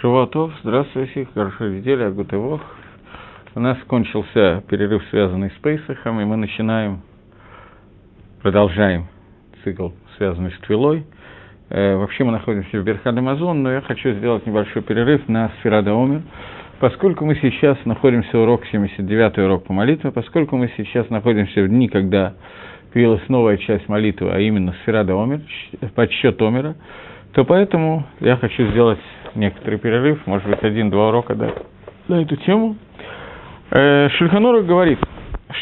Шавуатов, здравствуйте, хорошая неделя, Агутывох. У нас кончился перерыв, связанный с Пейсахом, и мы начинаем, продолжаем цикл, связанный с Твилой. Э, вообще мы находимся в Берхад Амазон, но я хочу сделать небольшой перерыв на Сферада Омер, поскольку мы сейчас находимся в урок 79 урок по молитве, поскольку мы сейчас находимся в дни, когда появилась новая часть молитвы, а именно Сферада Омер, подсчет Омера, то поэтому я хочу сделать некоторый перерыв, может быть, один-два урока да, на эту тему. Э, Шульханура говорит,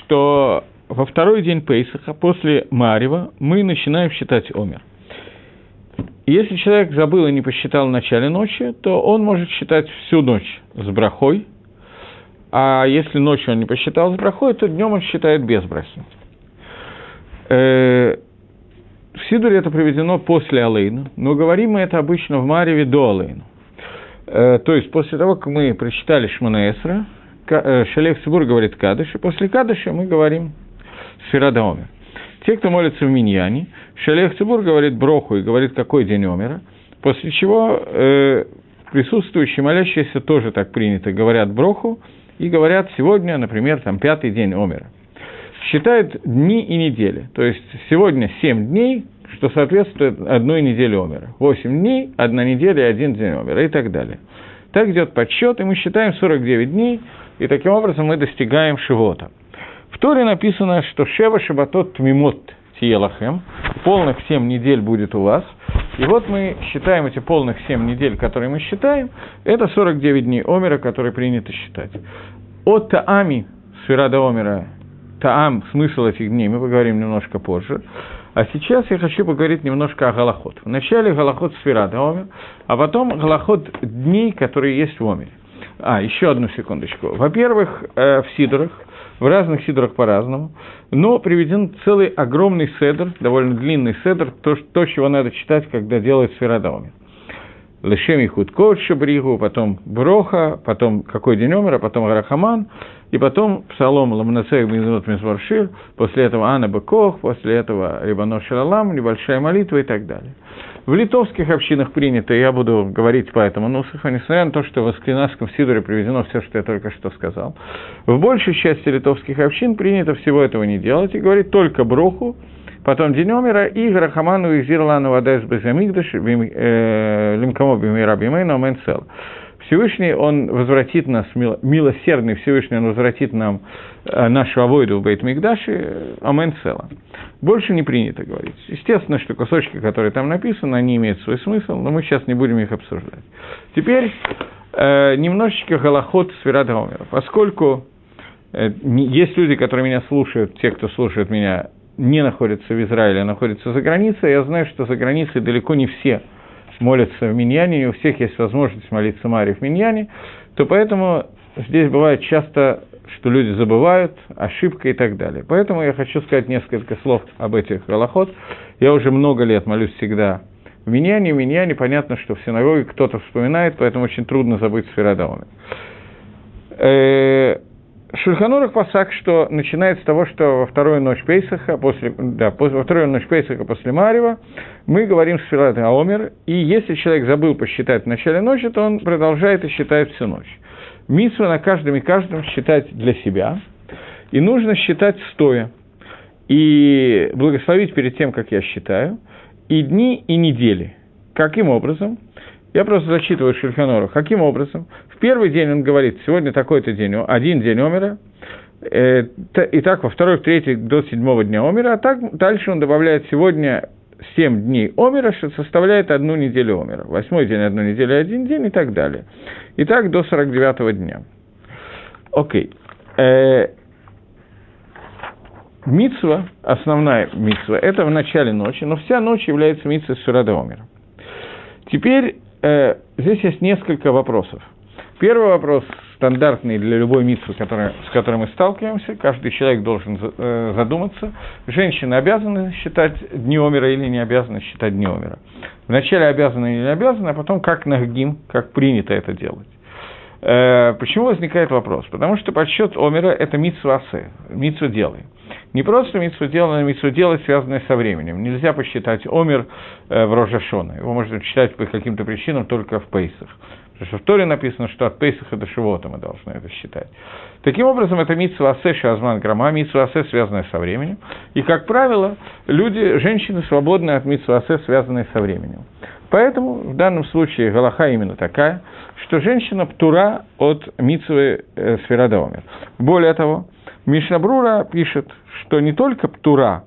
что во второй день Пейсаха, после Марева, мы начинаем считать Омер. Если человек забыл и не посчитал в начале ночи, то он может считать всю ночь с брахой, а если ночью он не посчитал с брахой, то днем он считает без брахи. Э, в Сидуре это приведено после Алейна, но говорим мы это обычно в Мареве до Алейна. Э, то есть после того, как мы прочитали Шманаэсра, э, Шалех Цибур говорит Кадыш, и после Кадыша мы говорим Сферада Омер. Те, кто молится в Миньяне, Шалех Цибур говорит Броху и говорит, какой день Омера, после чего э, присутствующие молящиеся тоже так принято, говорят Броху и говорят сегодня, например, там пятый день Омера считает дни и недели. То есть сегодня 7 дней, что соответствует одной неделе Омера. 8 дней, одна неделя и один день Омера и так далее. Так идет подсчет, и мы считаем 49 дней, и таким образом мы достигаем Шивота. В Торе написано, что Шева Шабатот Тмимот Тиелахем, полных 7 недель будет у вас. И вот мы считаем эти полных 7 недель, которые мы считаем, это 49 дней Омера, которые принято считать. От Таами Сферада Омера таам, смысл этих дней, мы поговорим немножко позже. А сейчас я хочу поговорить немножко о Галахот. Вначале Галахот Сферада Омер, а потом Галахот дней, которые есть в Омере. А, еще одну секундочку. Во-первых, э, в Сидорах, в разных Сидорах по-разному, но приведен целый огромный седр, довольно длинный седр, то, то чего надо читать, когда делают Омер. Лешеми Худкот Шабригу, потом Броха, потом какой день умер, потом Арахаман, и потом Псалом Ламнацех Мизмут Мизваршир, после этого Анна Бекох, после этого Рибанов Шалалам, небольшая молитва и так далее. В литовских общинах принято, я буду говорить по этому нусаху, несмотря на то, что в Аскинасском Сидоре приведено все, что я только что сказал. В большей части литовских общин принято всего этого не делать и говорить только Броху, потом день Омера и Грахаману и Зирлану Вадес Безамигдаш, э, Лимкамо Бимира Бимейна Менцел. Всевышний, Он возвратит нас, милосердный Всевышний, Он возвратит нам э, нашу авойду в Бейтмикдаше, Амен Цела. Больше не принято говорить. Естественно, что кусочки, которые там написаны, они имеют свой смысл, но мы сейчас не будем их обсуждать. Теперь э, немножечко голоход Сферата Омера. Поскольку э, есть люди, которые меня слушают, те, кто слушает меня, не находятся в Израиле, а находятся за границей, я знаю, что за границей далеко не все – молятся в Миньяне, не у всех есть возможность молиться Маре в Миньяне, то поэтому здесь бывает часто, что люди забывают, ошибка и так далее. Поэтому я хочу сказать несколько слов об этих голоход. Я уже много лет молюсь всегда в Миньяне, в Миньяне понятно, что в синагоге кто-то вспоминает, поэтому очень трудно забыть Сферадауна. Шульханурах посак, что начинает с того, что во вторую ночь Пейсаха, после, да, во вторую ночь Пейсаха после Марева, мы говорим с Филат Аомер, и если человек забыл посчитать в начале ночи, то он продолжает и считает всю ночь. Митсва на каждом и каждом считать для себя, и нужно считать стоя, и благословить перед тем, как я считаю, и дни, и недели. Каким образом? Я просто зачитываю Шульханору. Каким образом? В первый день он говорит, сегодня такой-то день, один день Омера, э, и так во второй, в третий до седьмого дня Омера, а так дальше он добавляет сегодня семь дней Омера, что составляет одну неделю Омера. Восьмой день, одну неделю, один день и так далее. И так до 49 дня. Окей. Э, митсва, основная митсва, это в начале ночи, но вся ночь является митсвой Сурада Омера. Теперь э, здесь есть несколько вопросов. Первый вопрос стандартный для любой который, с которой мы сталкиваемся. Каждый человек должен э, задуматься. Женщины обязаны считать дни Омера или не обязаны считать дни Омера. Вначале обязаны или не обязаны, а потом как нагим, как принято это делать. Э, почему возникает вопрос? Потому что подсчет Омера – это митсва асе, митсва делай. Не просто митсва делай, а митсва делай, связанная со временем. Нельзя посчитать Омер э, в Рожашона. Его можно читать по каким-то причинам только в Пейсах Потому что в Торе написано, что от Пейсаха до Шивота мы должны это считать. Таким образом, это митсва асе шазман грама, митсва асе, связанная со временем. И, как правило, люди, женщины свободны от митсва асе, связанной со временем. Поэтому в данном случае Галаха именно такая, что женщина птура от митсвы э, Сферадомер. Более того, Мишнабрура пишет, что не только птура,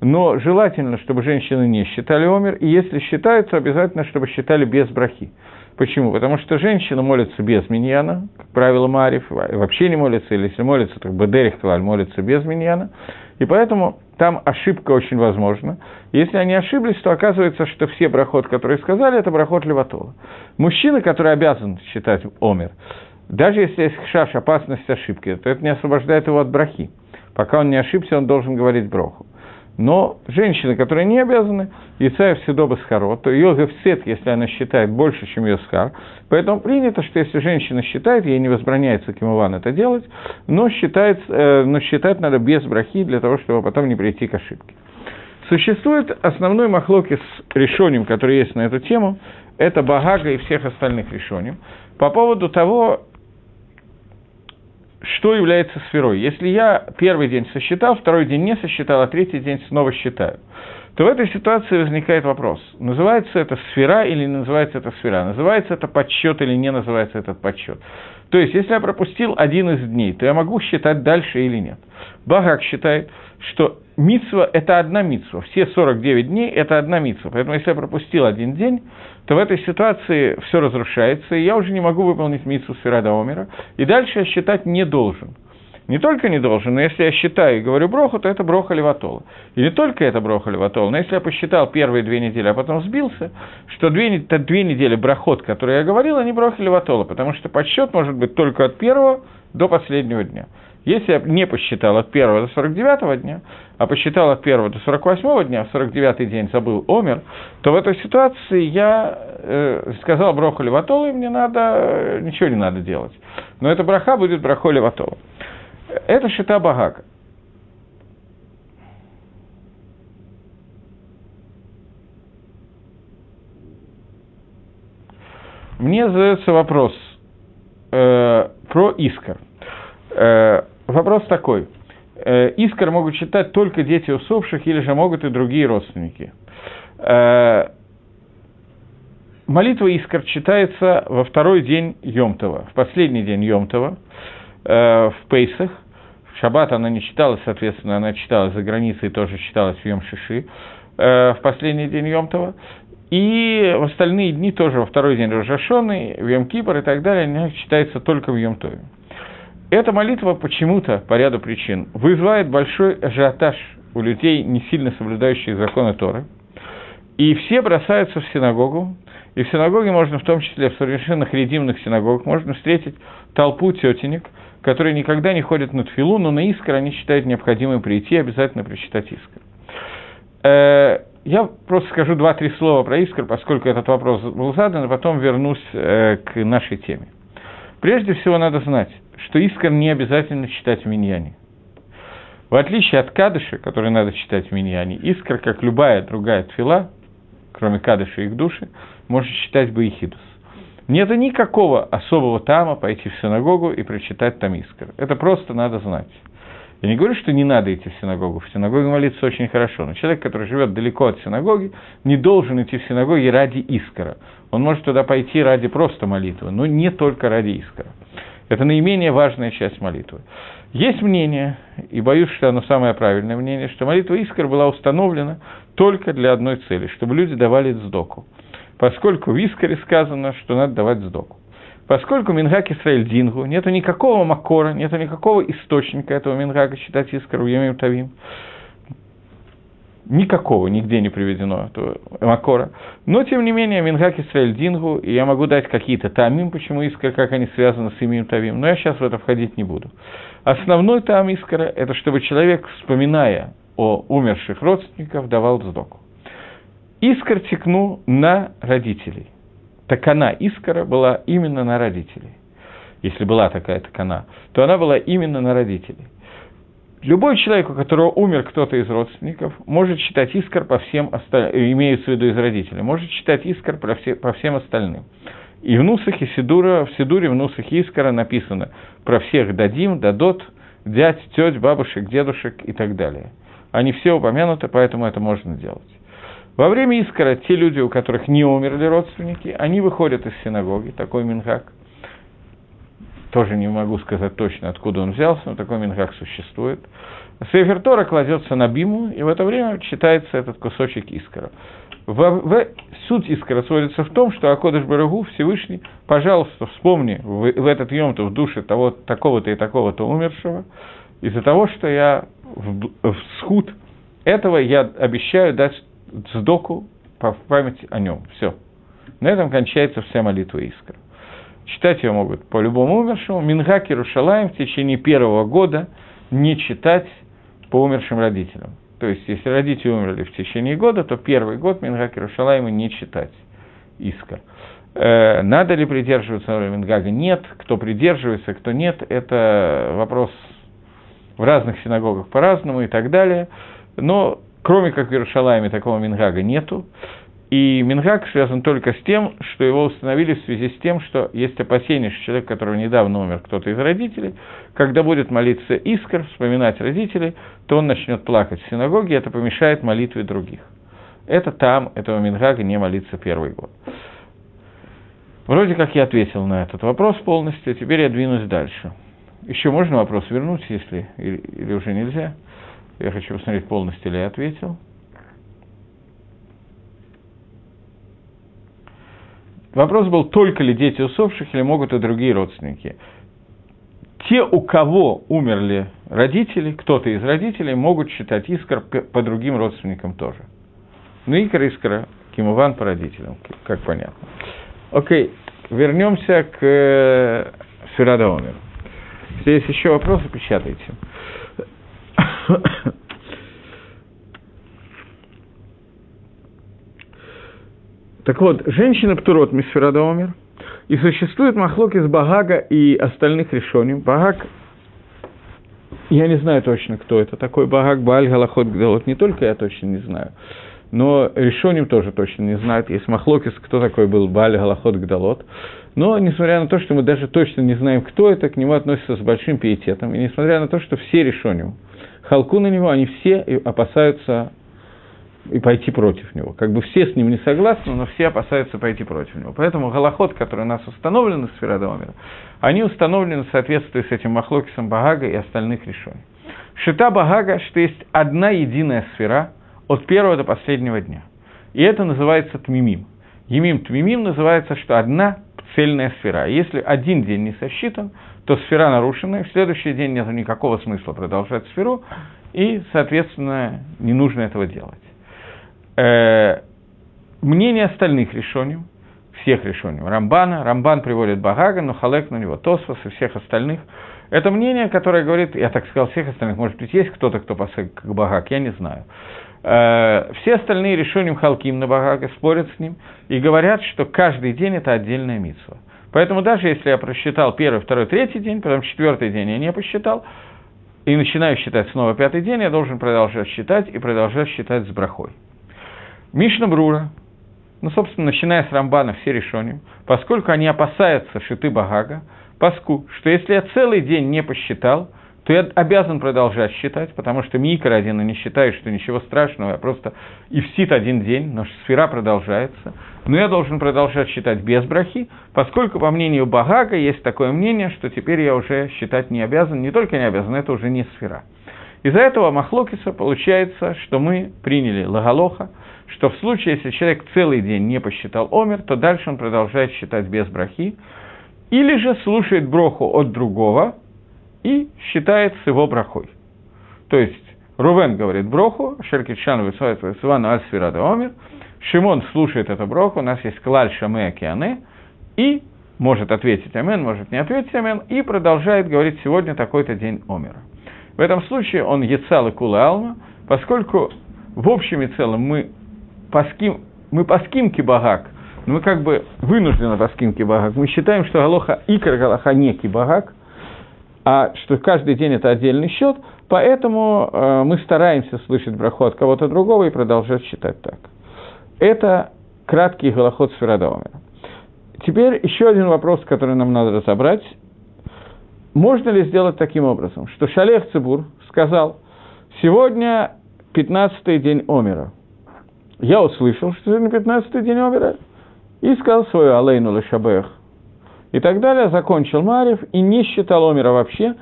но желательно, чтобы женщины не считали омер, и если считают, то обязательно, чтобы считали без брахи. Почему? Потому что женщина молится без миньяна, как правило, Марив, вообще не молится, или если молится, то Бедерих Клаль молится без миньяна, и поэтому там ошибка очень возможна. Если они ошиблись, то оказывается, что все брахот, которые сказали, это брахот Леватола. Мужчина, который обязан считать омер, даже если есть шаш, опасность ошибки, то это не освобождает его от брахи. Пока он не ошибся, он должен говорить броху. Но женщины, которые не обязаны, Исаев Седоба Схаро, то ее гефсет, если она считает больше, чем ее схар. Поэтому принято, что если женщина считает, ей не возбраняется Кимован это делать, но, считает, э, но считать надо без брахи, для того, чтобы потом не прийти к ошибке. Существует основной махлоки с решением, который есть на эту тему, это Багага и всех остальных решений. По поводу того, что является сферой. Если я первый день сосчитал, второй день не сосчитал, а третий день снова считаю, то в этой ситуации возникает вопрос, называется это сфера или не называется это сфера, называется это подсчет или не называется этот подсчет. То есть, если я пропустил один из дней, то я могу считать дальше или нет. Багак считает, что митсва – это одна митсва, все 49 дней – это одна митсва. Поэтому, если я пропустил один день, то в этой ситуации все разрушается, и я уже не могу выполнить митсу Сферада Омера, и дальше я считать не должен. Не только не должен, но если я считаю и говорю броху, то это броха леватола. И не только это броха леватола, но если я посчитал первые две недели, а потом сбился, что две, две недели брахот, которые я говорил, они броха леватола, потому что подсчет может быть только от первого до последнего дня. Если я не посчитал от 1 до 49 дня, а посчитал от 1 до 48 дня, в 49 день забыл омер, то в этой ситуации я э, сказал броху леватолу, и мне надо, э, ничего не надо делать. Но эта браха будет брахо леватолу. Это шита Багака. Мне задается вопрос э, про Искар. Э, Вопрос такой. Э, искр могут читать только дети усопших или же могут и другие родственники. Э, молитва Искр читается во второй день Йомтова, в последний день Йомтова, э, в Пейсах. В Шаббат она не читалась, соответственно, она читалась за границей, тоже читалась в Йом-Шиши в последний день Йомтова. И в остальные дни тоже во второй день Рожашоны, в Йом-Кипр и так далее, она читается только в Йом-Тове. Эта молитва почему-то, по ряду причин, вызывает большой ажиотаж у людей, не сильно соблюдающих законы Торы. И все бросаются в синагогу, и в синагоге можно, в том числе в совершенных редимных синагогах, можно встретить толпу тетенек, которые никогда не ходят на тфилу, но на искр они считают необходимым прийти и обязательно прочитать искр. Э, я просто скажу два-три слова про искр, поскольку этот вопрос был задан, а потом вернусь э, к нашей теме. Прежде всего надо знать, что искр не обязательно читать в миньяне. В отличие от кадыша, который надо читать в миньяне, искр, как любая другая тфила, кроме кадыша и их души, может читать баихидус. Нет никакого особого тама пойти в синагогу и прочитать там искр. Это просто надо знать. Я не говорю, что не надо идти в синагогу. В синагоге молиться очень хорошо. Но человек, который живет далеко от синагоги, не должен идти в синагоги ради искра. Он может туда пойти ради просто молитвы, но не только ради искра. Это наименее важная часть молитвы. Есть мнение, и боюсь, что оно самое правильное мнение, что молитва Искр была установлена только для одной цели, чтобы люди давали сдоку. Поскольку в Искаре сказано, что надо давать сдоку. Поскольку Мингак Исраэль Дингу, нет никакого макора, нет никакого источника этого Мингака читать Искар в Йомим Тавим, никакого нигде не приведено этого Макора. Но, тем не менее, Мингак Исраэль Дингу, и я могу дать какие-то тамим, почему Искра, как они связаны с имием Тавим, но я сейчас в это входить не буду. Основной там Искра – это чтобы человек, вспоминая о умерших родственников, давал вздоку. Искр текнул на родителей. Такана Искра была именно на родителей. Если была такая такана, то она была именно на родителей. Любой человек, у которого умер кто-то из родственников, может читать искр по всем остальным, имеется в виду из родителей, может читать искр по, все, по всем остальным. И в Нусахе Сидура, в Сидуре в Нусахе Искара написано про всех дадим, дадот, дядь, теть, бабушек, дедушек и так далее. Они все упомянуты, поэтому это можно делать. Во время Искара те люди, у которых не умерли родственники, они выходят из синагоги, такой минхак. Тоже не могу сказать точно, откуда он взялся, но такой минхак существует. Сефер Тора кладется на биму, и в это время читается этот кусочек Искара. В, в, суть Искара сводится в том, что Акодыш Барагу Всевышний, пожалуйста, вспомни в, в этот йом в душе того, такого-то и такого-то умершего, из-за того, что я в, в схуд этого я обещаю дать сдоку по памяти о нем. Все. На этом кончается вся молитва Искра. Читать ее могут по любому умершему. Мингаки Рушалаем в течение первого года не читать по умершим родителям. То есть, если родители умерли в течение года, то первый год Мингак Иерушалайма не читать Искар. Э, надо ли придерживаться Мингага? Нет. Кто придерживается, кто нет, это вопрос в разных синагогах по-разному и так далее. Но кроме как в Иерушалайме такого Мингага нету. И Мингак связан только с тем, что его установили в связи с тем, что есть опасение, что человек, которого недавно умер кто-то из родителей, когда будет молиться искр, вспоминать родителей, то он начнет плакать в синагоге, и это помешает молитве других. Это там, этого Мингага не молиться первый год. Вроде как я ответил на этот вопрос полностью, теперь я двинусь дальше. Еще можно вопрос вернуть, если или, или уже нельзя? Я хочу посмотреть, полностью ли я ответил. Вопрос был, только ли дети усопших или могут и другие родственники. Те, у кого умерли родители, кто-то из родителей, могут считать искр по другим родственникам тоже. Ну, икр искра, кимуван по родителям, как понятно. Окей, вернемся к э, Сирада Омер. Если есть еще вопросы, печатайте. Так вот, женщина Птурот Мисферада умер, и существует махлок из Багага и остальных решений. Багаг, я не знаю точно, кто это такой Багаг, Бааль, Галахот, Гдалот, не только я точно не знаю, но решением тоже точно не знают. Есть махлокис, кто такой был Бааль, Галахот, Гдалот. Но, несмотря на то, что мы даже точно не знаем, кто это, к нему относятся с большим пиететом. И несмотря на то, что все решением, халку на него, они все опасаются и пойти против него. Как бы все с ним не согласны, но все опасаются пойти против него. Поэтому голоход, который у нас установлен из Сферадомера, они установлены в соответствии с этим Махлокисом Багага и остальных решений. Шита Багага, что есть одна единая сфера от первого до последнего дня. И это называется Тмимим. Емим Тмимим называется, что одна цельная сфера. Если один день не сосчитан, то сфера нарушена, и в следующий день нет никакого смысла продолжать сферу, и, соответственно, не нужно этого делать. Э, мнение остальных решений, всех решений, Рамбана, Рамбан приводит Багага, но Халек на него, Тосфос и всех остальных, это мнение, которое говорит, я так сказал, всех остальных, может быть, есть кто-то, кто посыл как Багаг, я не знаю. Э, все остальные решением Халким на Багага спорят с ним и говорят, что каждый день это отдельная митсва. Поэтому даже если я просчитал первый, второй, третий день, потом четвертый день я не посчитал, и начинаю считать снова пятый день, я должен продолжать считать и продолжать считать с брахой. Мишна Брура, ну, собственно, начиная с Рамбана все решения, поскольку они опасаются шиты Багага, паску, что если я целый день не посчитал, то я обязан продолжать считать, потому что Микро один и не считает, что ничего страшного, я просто и всит один день, но сфера продолжается. Но я должен продолжать считать без брахи, поскольку, по мнению Багага, есть такое мнение, что теперь я уже считать не обязан, не только не обязан, это уже не сфера. Из-за этого Махлокиса получается, что мы приняли Лагалоха, что в случае, если человек целый день не посчитал омер, то дальше он продолжает считать без брахи, или же слушает броху от другого и считает с его брахой. То есть Рувен говорит броху, Шеркитшан высвает Весван Альсфирада Омер, Шимон слушает эту броху, у нас есть клаль Шаме Океане, и может ответить Амен, может не ответить Амен, и продолжает говорить, сегодня такой-то день Омера. В этом случае он Ецал и Кула Алма, поскольку в общем и целом мы паским, мы паским кибагак, но мы как бы вынуждены паским кибагак. Мы считаем, что галоха икр галаха не кибагак, а что каждый день это отдельный счет, поэтому э, мы стараемся слышать браху от кого-то другого и продолжать считать так. Это краткий голоход с Ферадомера. теперь еще один вопрос, который нам надо разобрать. Можно ли сделать таким образом, что Шалех Цибур сказал, сегодня 15-й день Омера. Я услышал, что сегодня 15-й день Омера, и сказал свою Алейну Лешабех. И так далее, закончил Марев и не считал Омера вообще.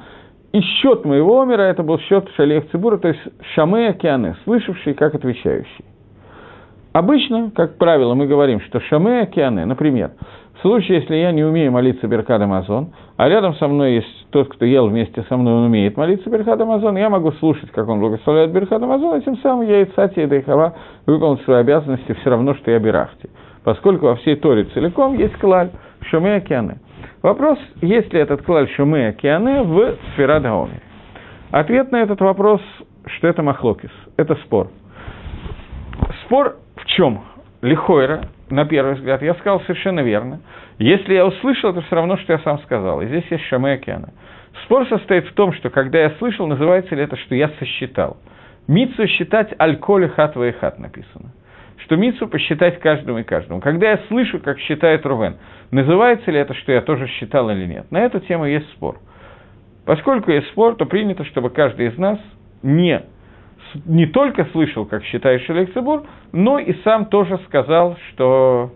И счет моего Омера, это был счет Шалех Цибура, то есть Шаме Океане, слышавший как отвечающий. Обычно, как правило, мы говорим, что Шаме Океане, например, в случае, если я не умею молиться ברכת המזון, а рядом со мной есть тот, кто ел вместе со мной, он умеет молиться ברכת המזון, я могу слушать, как он благословляет ברכת המזון, и тем самым я יוצא ידי חובה выполнить свои обязанности все равно, что я ברכתי. Поскольку во всей Торе целиком есть כלל שומע כעונה. Вопрос, есть ли этот כלל שומע כעונה в ספירת העומר. Ответ на этот вопрос, что это מחלוקת, это спор. Спор в чем? Лихойра, на первый взгляд, я сказал совершенно верно. Если я услышал, это все равно, что я сам сказал. И здесь есть Шаме Океана. Спор состоит в том, что когда я слышал, называется ли это, что я сосчитал. Мицу считать аль-коли и хат написано. Что мицу посчитать каждому и каждому. Когда я слышу, как считает Рувен, называется ли это, что я тоже считал или нет. На эту тему есть спор. Поскольку есть спор, то принято, чтобы каждый из нас не не только слышал, как считает Шелек но и сам тоже сказал, что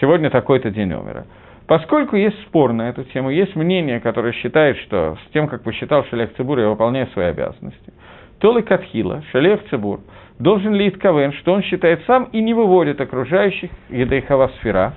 сегодня такой-то день умера. Поскольку есть спор на эту тему, есть мнение, которое считает, что с тем, как посчитал Шелех Цибур, я выполняю свои обязанности, то ли Катхила, Шелех Цибур, должен ли Итковен, что он считает сам и не выводит окружающих Едайхава сфера,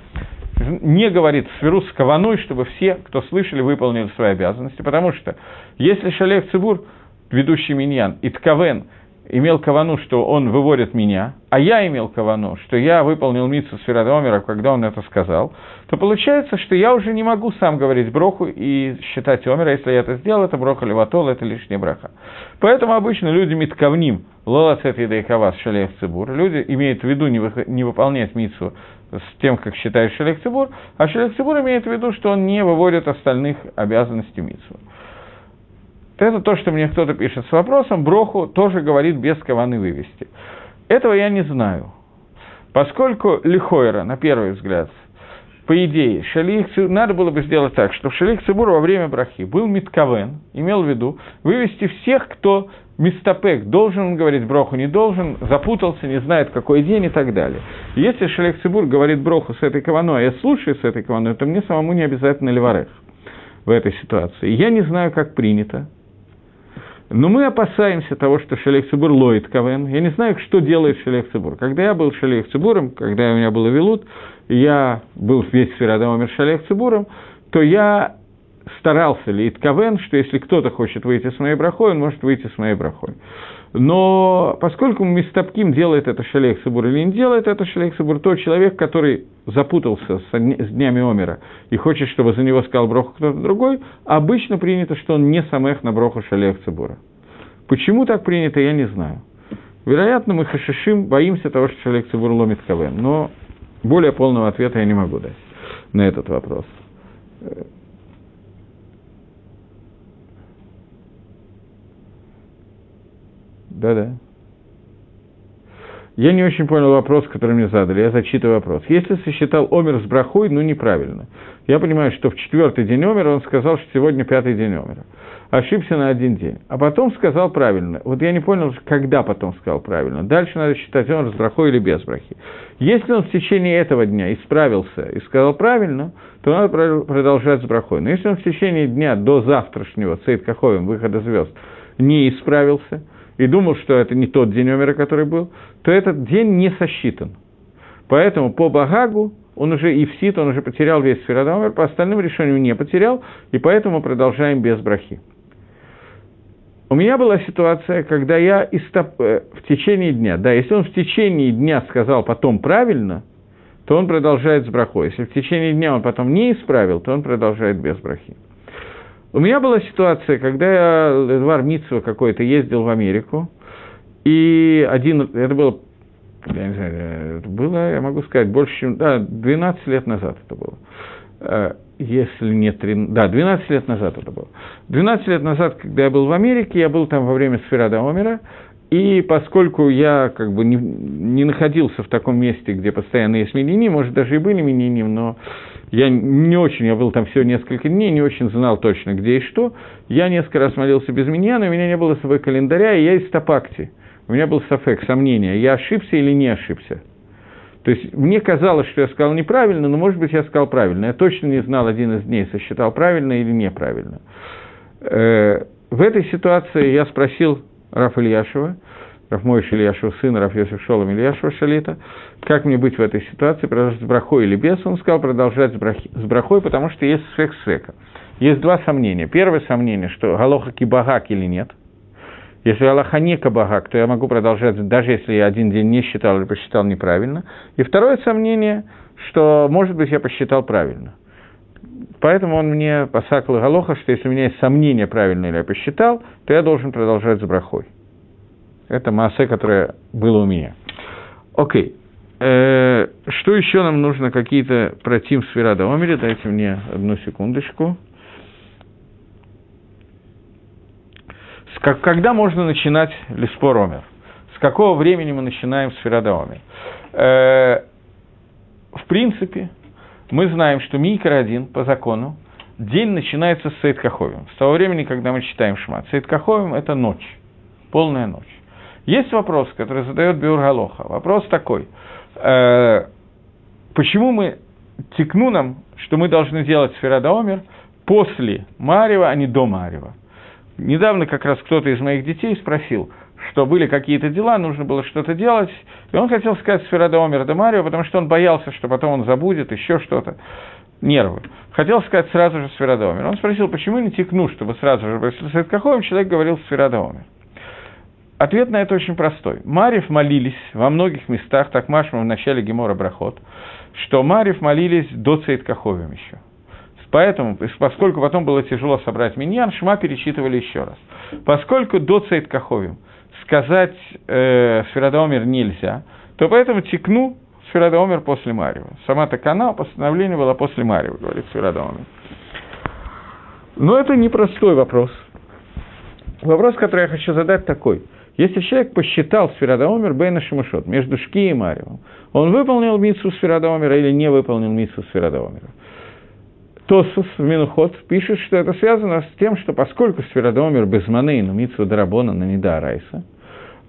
не говорит сферу с каваной, чтобы все, кто слышали, выполнили свои обязанности, потому что если Шалех Цибур ведущий миньян, и Ткавен имел кавану, что он выводит меня, а я имел кавану, что я выполнил митсу Сферадомера, когда он это сказал, то получается, что я уже не могу сам говорить броху и считать омера, если я это сделал, это броха леватол, это лишняя браха. Поэтому обычно люди миткавним, лолацет и дайкавас шалех цибур, люди имеют в виду не, вы, не выполнять митсу с тем, как считает шалех цибур, а шалех цибур имеет в виду, что он не выводит остальных обязанностей митсу. Это то, что мне кто-то пишет с вопросом, Броху тоже говорит без каваны вывести. Этого я не знаю. Поскольку Лихойра, на первый взгляд, по идее, шалих, надо было бы сделать так, что шалих Цибур во время брахи был миткавен, имел в виду вывести всех, кто мистапек, должен он говорить броху, не должен, запутался, не знает, какой день и так далее. Если шалих Цибур говорит броху с этой каваной, а я слушаю с этой каваной, то мне самому не обязательно ливарех в этой ситуации. Я не знаю, как принято, но мы опасаемся того, что Шалех Цибур лоит КВН. Я не знаю, что делает Шалех Цибур. Когда я был Шалех Цибуром, когда у меня был Авилут, я был весь Сферадам Амир Шалех Цибуром, то я старался лить КВН, что если кто-то хочет выйти с моей брахой, он может выйти с моей брахой. Но поскольку Мистапким делает это Шалех Сабур или не делает это Шалех Сабур, то человек, который запутался с, днями Омера и хочет, чтобы за него сказал Броху кто-то другой, обычно принято, что он не самех на Броху Шалех Сабура. Почему так принято, я не знаю. Вероятно, мы хашишим, боимся того, что Шалех Сабур ломит КВН, но более полного ответа я не могу дать на этот вопрос. Да-да. Я не очень понял вопрос, который мне задали. Я зачитываю вопрос. Если сосчитал Омер с брахой, ну неправильно. Я понимаю, что в четвертый день Омера он сказал, что сегодня пятый день Омера. Ошибся на один день. А потом сказал правильно. Вот я не понял, когда потом сказал правильно. Дальше надо считать, он с брахой или без брахи. Если он в течение этого дня исправился и сказал правильно, то надо продолжать с брахой. Но если он в течение дня до завтрашнего, цейт каховим, выхода звезд, не исправился – и думал, что это не тот день умера, который был, то этот день не сосчитан. Поэтому по Багагу он уже и в Сит, он уже потерял весь Сферадамер, по остальным решениям не потерял, и поэтому продолжаем без брахи. У меня была ситуация, когда я истоп... Э, в течение дня, да, если он в течение дня сказал потом правильно, то он продолжает с брахой. Если в течение дня он потом не исправил, то он продолжает без брахи. У меня была ситуация, когда я, Эдвар Митцева какой-то, ездил в Америку, и один, это было, я не знаю, это было, я могу сказать, больше, чем, да, 12 лет назад это было. Э, если не 13, да, 12 лет назад это было. 12 лет назад, когда я был в Америке, я был там во время Сферада Омера, И поскольку я как бы не, не находился в таком месте, где постоянно есть минини, может, даже и были минини, но я не очень, я был там всего несколько дней, не очень знал точно, где и что. Я несколько раз молился без меня, но у меня не было с собой календаря, и я из Топакти. У меня был сафек, сомнение, я ошибся или не ошибся. То есть мне казалось, что я сказал неправильно, но, может быть, я сказал правильно. Я точно не знал один из дней, сосчитал правильно или неправильно. Э, в этой ситуации я спросил Раф Ильяшева, Раф Мойш Ильяшева, сын Раф Йосиф Шолом Ильяшева Шалита, как мне быть в этой ситуации, продолжать с брахой или без, он сказал продолжать с, брахи, с брахой, потому что есть сфек свека. Есть два сомнения. Первое сомнение, что галоха кибагак или нет. Если Аллаха не кабагак, то я могу продолжать, даже если я один день не считал или посчитал неправильно. И второе сомнение, что, может быть, я посчитал правильно. Поэтому он мне посакал Галоха, что если у меня есть сомнение, правильно ли я посчитал, то я должен продолжать с брахой. Это масса, которая было у меня. Окей. Э, что еще нам нужно? Какие-то против Сферада Омере? Дайте мне одну секундочку. Как, когда можно начинать Леспор Омер? С какого времени мы начинаем Сферада Омер? Э, в принципе, мы знаем, что Микро один по закону, день начинается с Сейд Каховим. С того времени, когда мы читаем Шмат. Сейд Каховим – это ночь, полная ночь. Есть вопрос, который задает Биур Галоха. Вопрос такой. Э, почему мы текну нам, что мы должны делать Сферада Омер после Марева, а не до Марева? Недавно как раз кто-то из моих детей спросил – что были какие-то дела, нужно было что-то делать, и он хотел сказать Сферада Омер де Марио, потому что он боялся, что потом он забудет еще что-то, нервы. Хотел сказать сразу же Сферада Омер. Он спросил, почему не текну, чтобы сразу же после Светкаховым человек говорил Сферада Омер. Ответ на это очень простой. Марьев молились во многих местах, так Машма в начале Гемора Брахот, что Марьев молились до Цейткаховим еще. Поэтому, поскольку потом было тяжело собрать миньян, Шма перечитывали еще раз. Поскольку до Цейткаховим – сказать э, Сферадомер нельзя, то поэтому текну Сферадомер после Марева. Сама-то канал постановление было после Марева, говорит Сферадомер. Но это непростой вопрос. Вопрос, который я хочу задать, такой. Если человек посчитал Сферадомер Бейна Шимашот между Шки и Маревом, он выполнил митсу Сферадомера или не выполнил митсу Сферадомера? Тосус в Минухот пишет, что это связано с тем, что поскольку Сферадомер без маны, но митсу Дарабона на Неда Райса,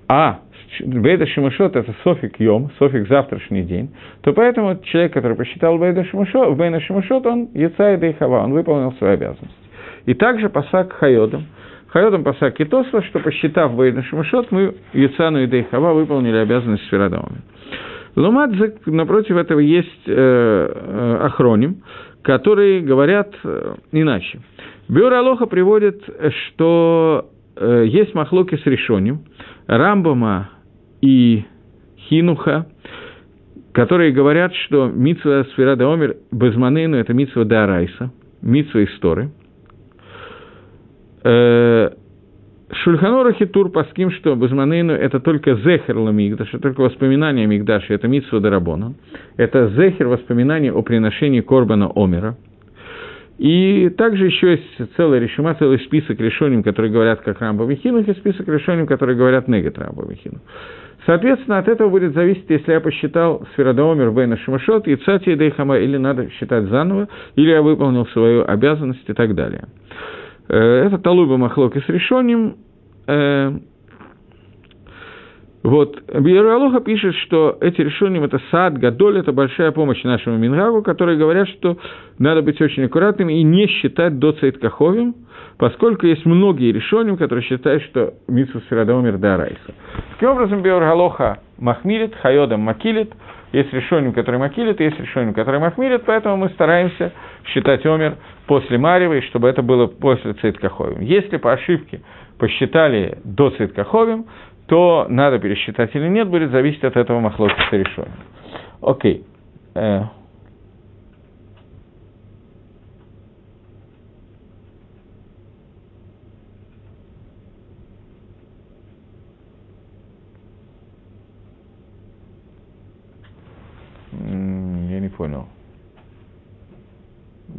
а Бейда Шимашот – это софик Йом, софик завтрашний день, то поэтому человек, который посчитал Бейда Шимашот, Бейна Шимашот, он Яца и Хава, он выполнил свою обязанность. И также Пасак Хайодом. Хайодом Пасак и Тосла, что посчитав Бейда Шимашот, мы Яцану и Дейхава выполнили обязанность Сферадомами. Лумат, напротив этого, есть э, э, охроним, которые говорят э, иначе. Бюро Алоха приводит, что э, есть махлоки с решением – Рамбама и Хинуха, которые говорят, что митсва Сферада Омер Безманейну – это митсва Дарайса, митсва Исторы. Э, Шульханора Хитур паским, что Безманейну – это только зехер ламигдаш, это только воспоминание Мигдаша, это митсва Дарабона. Это зехер воспоминание о приношении Корбана Омера – и также еще есть целая решима, целый список решений, которые говорят как Рамба Михинух, и список решений, которые говорят негат Рамба Михинух. Соответственно, от этого будет зависеть, если я посчитал Сферадоомер Бейна Шимашот и Цати и Дейхама, или надо считать заново, или я выполнил свою обязанность и так далее. Э, это Талуба Махлок и с решением. Э, вот, Биералоха пишет, что эти решения, это сад, гадоль, это большая помощь нашему Мингагу, которые говорят, что надо быть очень аккуратными и не считать до Цейткаховим, поскольку есть многие решения, которые считают, что Митсу Сирадомир да Райса. Таким образом, Биералоха махмилит, Хайодам макилит, есть решения, которые макилит, есть решения, которые махмилит, поэтому мы стараемся считать Омер после Марева, и чтобы это было после Цейткаховим. Если по ошибке посчитали до Цейткаховим, то надо пересчитать или нет, будет зависеть от этого махлокиса решения. Окей. Э. Я не понял.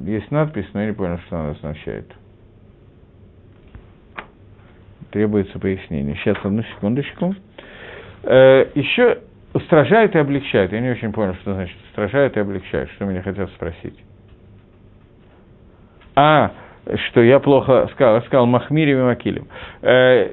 Есть надпись, но я не понял, что она означает. требуется пояснение. Сейчас, одну секундочку. Э, еще устражают и облегчают. Я не очень понял, что значит устражают и облегчают. Что меня хотят спросить? А, что я плохо сказал, сказал Махмирим и Макилем. Э,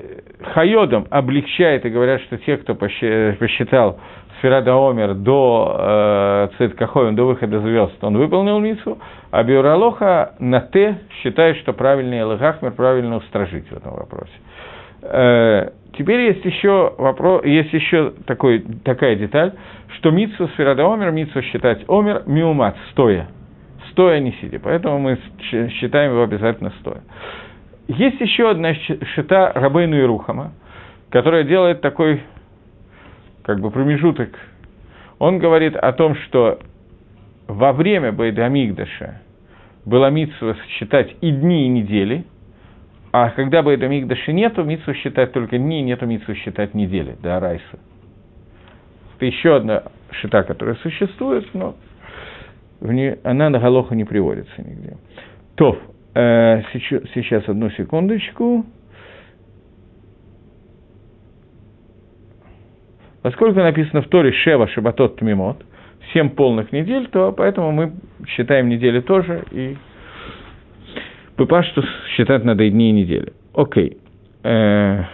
Хайодом облегчает и говорят, что те, кто посчитал Сферада Омер до э, Циткахоем, до выхода звезд, он выполнил мицу, а Биуралоха на Т считает, что правильный Элэгахмер правильно устражить в этом вопросе. Э, теперь есть еще, вопрос, есть еще такой, такая деталь, что митсу Сферада Омер, митсу считать Омер миумат, стоя. Стоя, не сидя. Поэтому мы считаем его обязательно стоя. Есть еще одна шита Рабейну и Рухама, которая делает такой как бы промежуток, он говорит о том, что во время Байдамигдаша было митсва считать и дни, и недели, а когда Байдамигдаша нету, митсва считать только дни, нету митсва считать недели, да, Райса. Это еще одна шита, которая существует, но она на Галоху не приводится нигде. То, э, сейчас, сейчас одну секундочку. Поскольку написано в Торе Шева Шабатот Тмимот, семь полных недель, то поэтому мы считаем недели тоже, и что считать надо и дни, и недели. Окей. Э,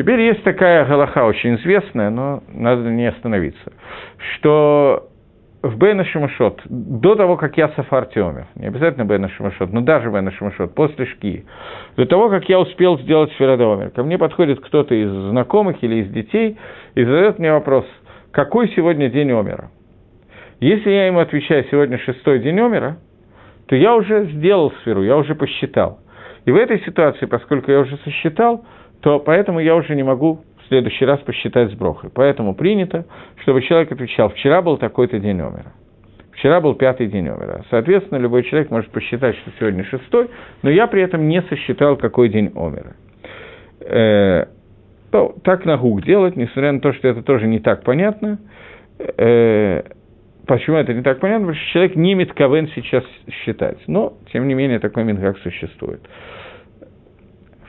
Теперь есть такая галаха очень известная, но надо не остановиться, что в Бейна Шимашот, до того, как я Сафарти умер, не обязательно Бейна Шимашот, но даже Бейна Шимашот, после Шки, до того, как я успел сделать Сферадомер, ко мне подходит кто-то из знакомых или из детей и задает мне вопрос, какой сегодня день Омера? Если я ему отвечаю, сегодня шестой день Омера, то я уже сделал сферу, я уже посчитал. И в этой ситуации, поскольку я уже сосчитал, то поэтому я уже не могу следующий раз посчитать с брохой. Поэтому принято, чтобы человек отвечал, вчера был такой-то день умера. Вчера был пятый день умера. Соответственно, любой человек может посчитать, что сегодня шестой, но я при этом не сосчитал, какой день умера. Э, то, так на гук делать, несмотря на то, что это тоже не так понятно. Э, почему это не так понятно? Потому что человек не метковен сейчас считать. Но, тем не менее, такой мингак существует.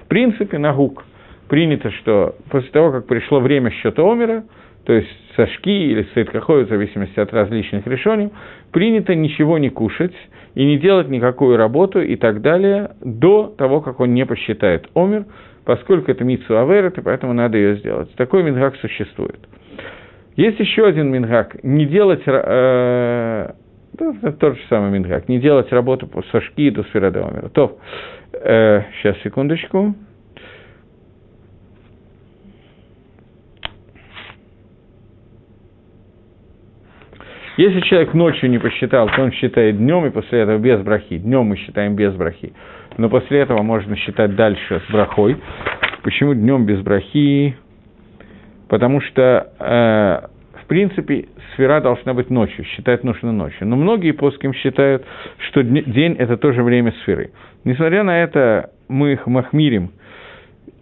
В принципе, на гук – принято, что после того, как пришло время счета Омера, то есть со шки или с Эйткахой, в зависимости от различных решений, принято ничего не кушать и не делать никакую работу и так далее до того, как он не посчитает Омер, поскольку это Митсу Аверет, и поэтому надо ее сделать. Такой мингак существует. Есть еще один мингак, не делать, э, это тот же самый мингак, не делать работу со шки до сферада Омера. То, э, сейчас, секундочку. Если человек ночью не посчитал, то он считает днем, и после этого без брахи. Днем мы считаем без брахи. Но после этого можно считать дальше с брахой. Почему днем без брахи? Потому что, э, в принципе, сфера должна быть ночью, считать нужно ночью. Но многие плоским считают, что день – это тоже время сферы. Несмотря на это, мы их махмирим,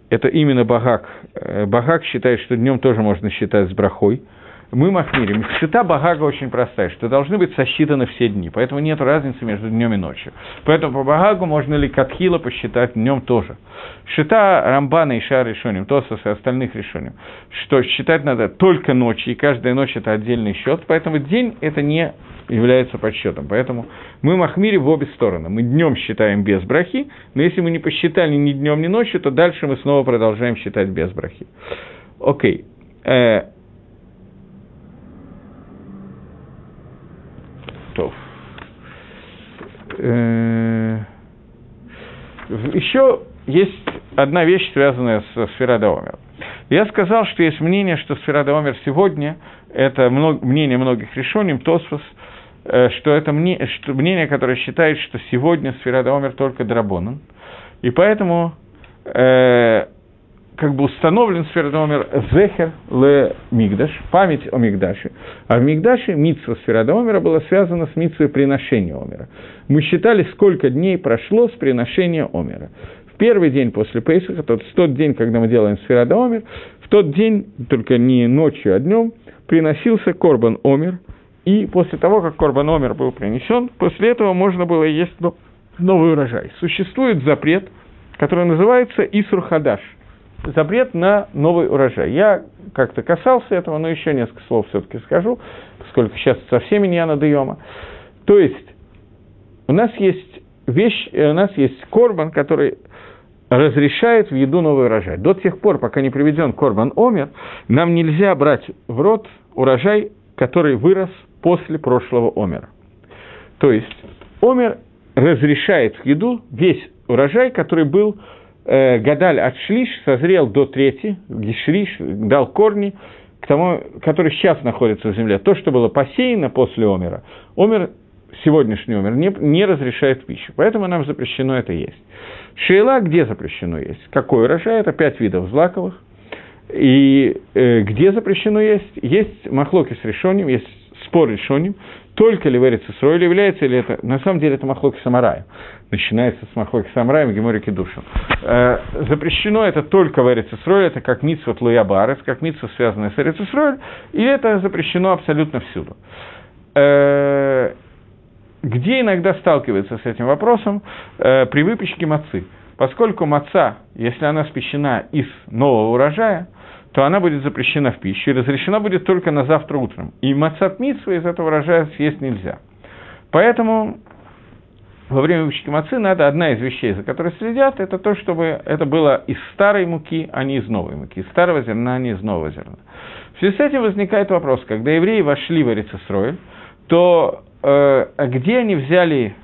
это именно Багак. Э, Багак считает, что днем тоже можно считать с брахой – мы махмирим. Шита Багага очень простая, что должны быть сосчитаны все дни, поэтому нет разницы между днем и ночью. Поэтому по Багагу можно ли Катхила посчитать днем тоже. Шита Рамбана и Шар решением, Тосос и остальных решением, что считать надо только ночью, и каждая ночь это отдельный счет, поэтому день это не является подсчетом. Поэтому мы махмири в обе стороны. Мы днем считаем без брахи, но если мы не посчитали ни днем, ни ночью, то дальше мы снова продолжаем считать без брахи. Окей. Э, Тов. Э, Еще есть одна вещь, связанная со Сферадоомер. Я сказал, что есть мнение, что Сферадоомер сегодня, это мнение многих решений, Тосфос, э, что это мнение, которое считает, что сегодня Сферадоомер только Драбонан. И поэтому э, как бы установлен сферодомер Зехер ле Мигдаш, память о Мигдаше. А в Мигдаше митсва сферодомера была связана с митсвой приношения Омера. Мы считали, сколько дней прошло с приношения Омера. В первый день после Пейсаха, тот, тот день, когда мы делаем Сферада Омер, в тот день, только не ночью, а днем, приносился Корбан Омер, и после того, как Корбан Омер был принесен, после этого можно было есть новый урожай. Существует запрет, который называется Исур Хадаш – запрет на новый урожай. Я как-то касался этого, но еще несколько слов все-таки скажу, поскольку сейчас со всеми не надоема. То есть у нас есть вещь, э, у нас есть корбан, который разрешает в еду новый урожай. До тех пор, пока не приведен корбан омер, нам нельзя брать в рот урожай, который вырос после прошлого омера. То есть омер разрешает в еду весь урожай, который был э, Гадаль от Шлиш созрел до трети, Гишриш дал корни, к тому, который сейчас находится в земле. То, что было посеяно после Омера, Омер, сегодняшний Омер, не, не разрешает пищу. Поэтому нам запрещено это есть. Шейла где запрещено есть? Какой урожай? Это пять видов злаковых. И э, где запрещено есть? Есть махлоки с решением, есть спор решением, только ли в Эрицесройле является ли это, на самом деле это махлоки самарая, начинается с махлоки самарая, Геморики душем. Э, запрещено это только в Эрицесройле, это как митсвот луя барес, как митсва, связанная с Эрицесройль, и это запрещено абсолютно всюду. Э, где иногда сталкивается с этим вопросом? Э, при выпечке мацы. Поскольку маца, если она спещена из нового урожая, то она будет запрещена в пищу и разрешена будет только на завтра утром. И мацат митсва из этого урожая съесть нельзя. Поэтому во время выпечки мацы надо одна из вещей, за которой следят, это то, чтобы это было из старой муки, а не из новой муки, из старого зерна, а не из нового зерна. В связи с этим возникает вопрос, когда евреи вошли в Эрицесрой, то э, где они взяли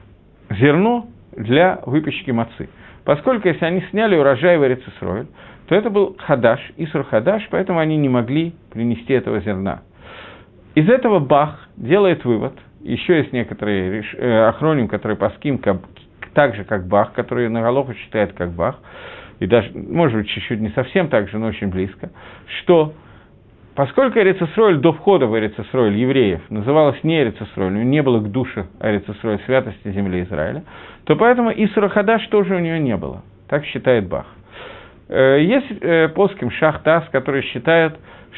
зерно для выпечки мацы? Поскольку если они сняли урожай в Эрицесрой, то это был хадаш, Исур хадаш, поэтому они не могли принести этого зерна. Из этого Бах делает вывод, еще есть некоторые э, охроним, которые по ским, так же, как Бах, который на Галоху считает как Бах, и даже, может быть, чуть-чуть не совсем так же, но очень близко, что поскольку Эрицесроль до входа в Эрицесроль евреев называлась не Эрицесроль, не было к душе Эрицесроль святости земли Израиля, то поэтому Исура Хадаш тоже у нее не было. Так считает Бах. Э, есть э, плоским Шахтас, который считает,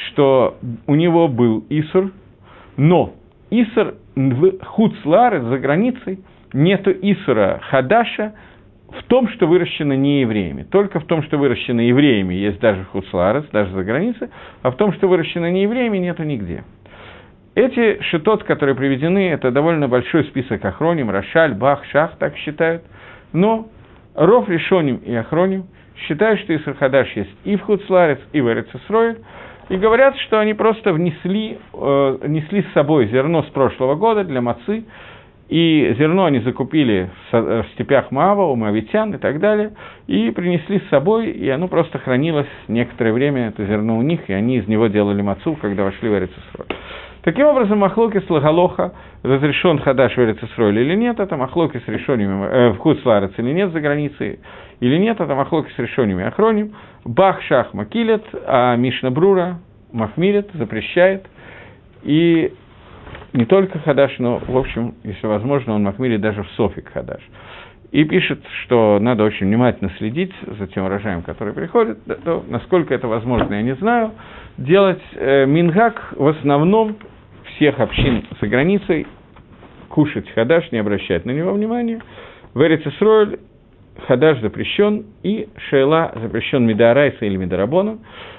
что у него был Исур, но Исур в Хуцлар, за границей, нету Исура Хадаша в том, что выращено не евреями. Только в том, что выращено евреями, есть даже Хуцларец, даже за границей, а в том, что выращено не евреями, нету нигде. Эти шитот, которые приведены, это довольно большой список охроним, Рошаль, Бах, Шах, так считают, но Ров Решоним и Охроним – считают, что Иср Хадаш есть и в Хуцларец, и в Эрицесройль, и говорят, что они просто внесли, э, несли с собой зерно с прошлого года для мацы, и зерно они закупили в, в степях Маава, у Мавитян и так далее, и принесли с собой, и оно просто хранилось некоторое время, это зерно у них, и они из него делали мацу, когда вошли в Эрицесроль. Таким образом, Махлокис Лагалоха разрешен Хадаш в Эрицесроль или нет, это Махлокис решениями э, в Хуцларец или нет за границей, или нет, это Махлокис решениями Ахроним. Бах Шах Макилет, а Мишна Брура Махмилет запрещает. И не только Хадаш, но, в общем, если возможно, он Махмилит даже в Софик Хадаш. И пишет, что надо очень внимательно следить за тем урожаем, который приходит. То, насколько это возможно, я не знаю. Делать э, мингак в основном всех общин за границей, кушать хадаш, не обращать на него внимания. В Эрицесройль хадаш запрещен, и шейла запрещен медарайса или медарабонан.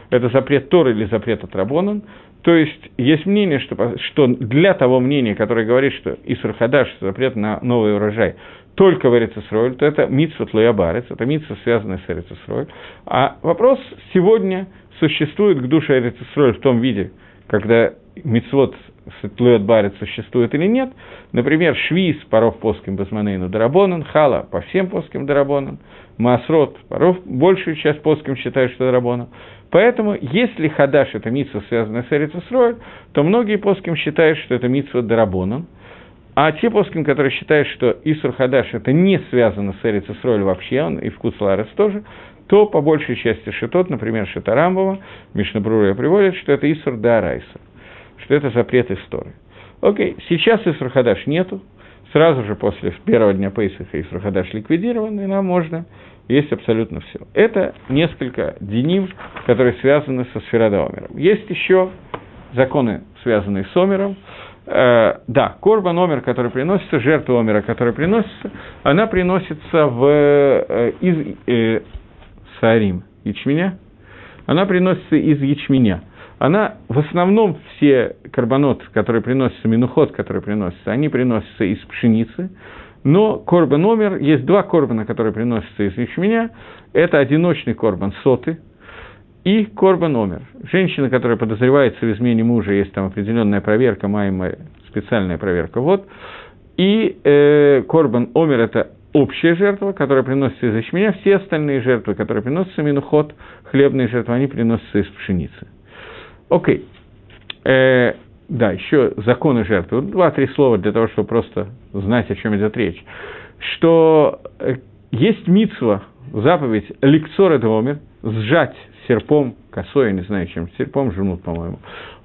Это запрет Торы или запрет от Рабонан. То есть есть мнение, что, что для того мнения, которое говорит, что Исур Хадаш, запрет на новый урожай, только в Эрицесройль, то это митсва тлоябарец, это митсва, связанная с Эрицесройль. А вопрос сегодня существует к душе Эрицесройль в том виде, когда митцвот Тлует Барит существует или нет. Например, Швиз, паров плоским Басманейну Дарабонан, Хала по всем плоским Дарабонан, Маасрот, паров большую часть плоским считают, что Дарабонан. Поэтому, если Хадаш – это митсва, связанная с Эрицесроем, то многие плоским считают, что это митсва Дарабонан, а те плоским, которые считают, что Исур Хадаш – это не связано с Эрицесроем вообще, он и в Куцларес тоже, то по большей части Шитот, например, Шитарамбова, Мишнабруя приводит, что это Исур Дарайса что это запрет истории. Окей, сейчас Исрахадаш нету, сразу же после первого дня Пейсаха Исрахадаш ликвидирован, и нам можно есть абсолютно все. Это несколько деним, которые связаны со сферодомером. Есть еще законы, связанные с омером. Э, да, корба номер, который приносится, жертва омера, которая приносится, она приносится в, э, из э, сарим, ячменя, она приносится из ячменя. Она, в основном, все карбонот, которые приносятся, минуход, которые приносятся, они приносятся из пшеницы, но корбан номер, есть два корбана, которые приносятся из ячменя, это одиночный корбан соты и корбан номер. Женщина, которая подозревается в измене мужа, есть там определенная проверка, маемая специальная проверка, вот, и э, корбан омер – это общая жертва, которая приносится из ячменя, все остальные жертвы, которые приносятся минуход, хлебные жертвы, они приносятся из пшеницы. Окей. Э, да, еще законы жертвы. Два-три слова для того, чтобы просто знать, о чем идет речь. Что э, есть мицва, заповедь ликцор это омер, сжать серпом, косой, я не знаю, чем, серпом жмут, по-моему,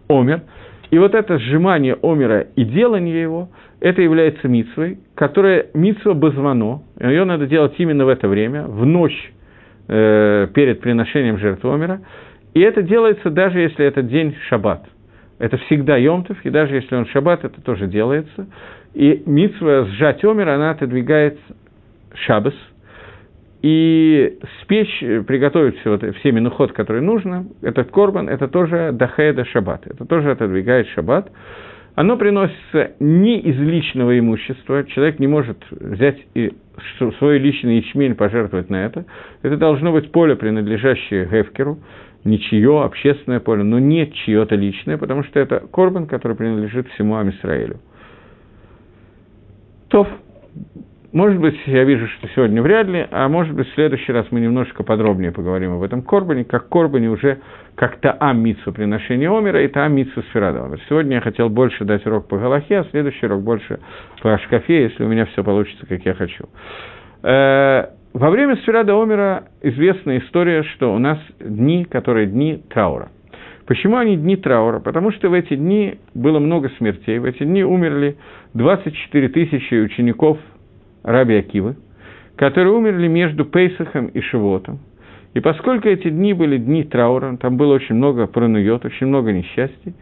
омер. И вот это сжимание омера и делание его, это является мицвой, которая мицва базвано, ее надо делать именно в это время, в ночь э, перед приношением жертвы омера, и это делается даже если этот день шаббат. Это всегда Йомтов, и даже если он шаббат, это тоже делается. И митсва сжать омер, она отодвигает шаббас, и спечь, приготовить все, все минуход, которые нужно, этот корбан, это тоже дахеда шаббат, это тоже отодвигает шаббат. Оно приносится не из личного имущества, человек не может взять и свой личный ячмень пожертвовать на это. Это должно быть поле, принадлежащее Гефкеру, ничье, общественное поле, но не чье-то личное, потому что это корбан, который принадлежит всему Амисраилю. То, может быть, я вижу, что сегодня вряд ли, а может быть, в следующий раз мы немножко подробнее поговорим об этом корбане, как корбане уже как таам митсу приношения Омера и таам митсу сферада Омер. Сегодня я хотел больше дать урок по Галахе, а следующий урок больше по Ашкафе, если у меня все получится, как я хочу. Э, во время Сферада Омера известная история, что у нас дни, которые дни траура. Почему они дни траура? Потому что в эти дни было много смертей. В эти дни умерли 24 тысячи учеников Раби Акивы, которые умерли между Пейсахом и Шивотом. И поскольку эти дни были дни траура, там было очень много пронует, очень много несчастий,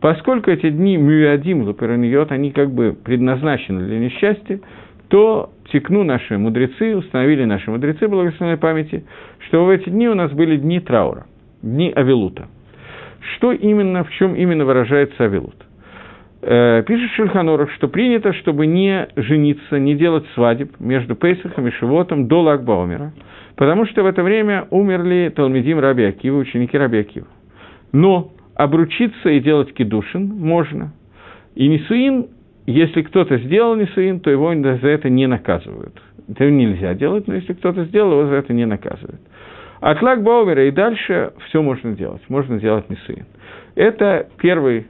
поскольку эти дни мюадим лапираньет, они как бы предназначены для несчастья, то текну наши мудрецы, установили наши мудрецы благословенной памяти, что в эти дни у нас были дни траура, дни Авилута. Что именно, в чем именно выражается Авилут? Э, пишет Шульханоров, что принято, чтобы не жениться, не делать свадеб между Пейсахом и Шивотом до Лагбаумера, потому что в это время умерли Талмедим Раби Акива, ученики Раби Акива. Но обручиться и делать кедушин можно. И Нисуин если кто-то сделал несуин, то его за это не наказывают. Это нельзя делать, но если кто-то сделал, его за это не наказывают. От Лагбаумера и дальше все можно делать. Можно сделать несуин. Это первый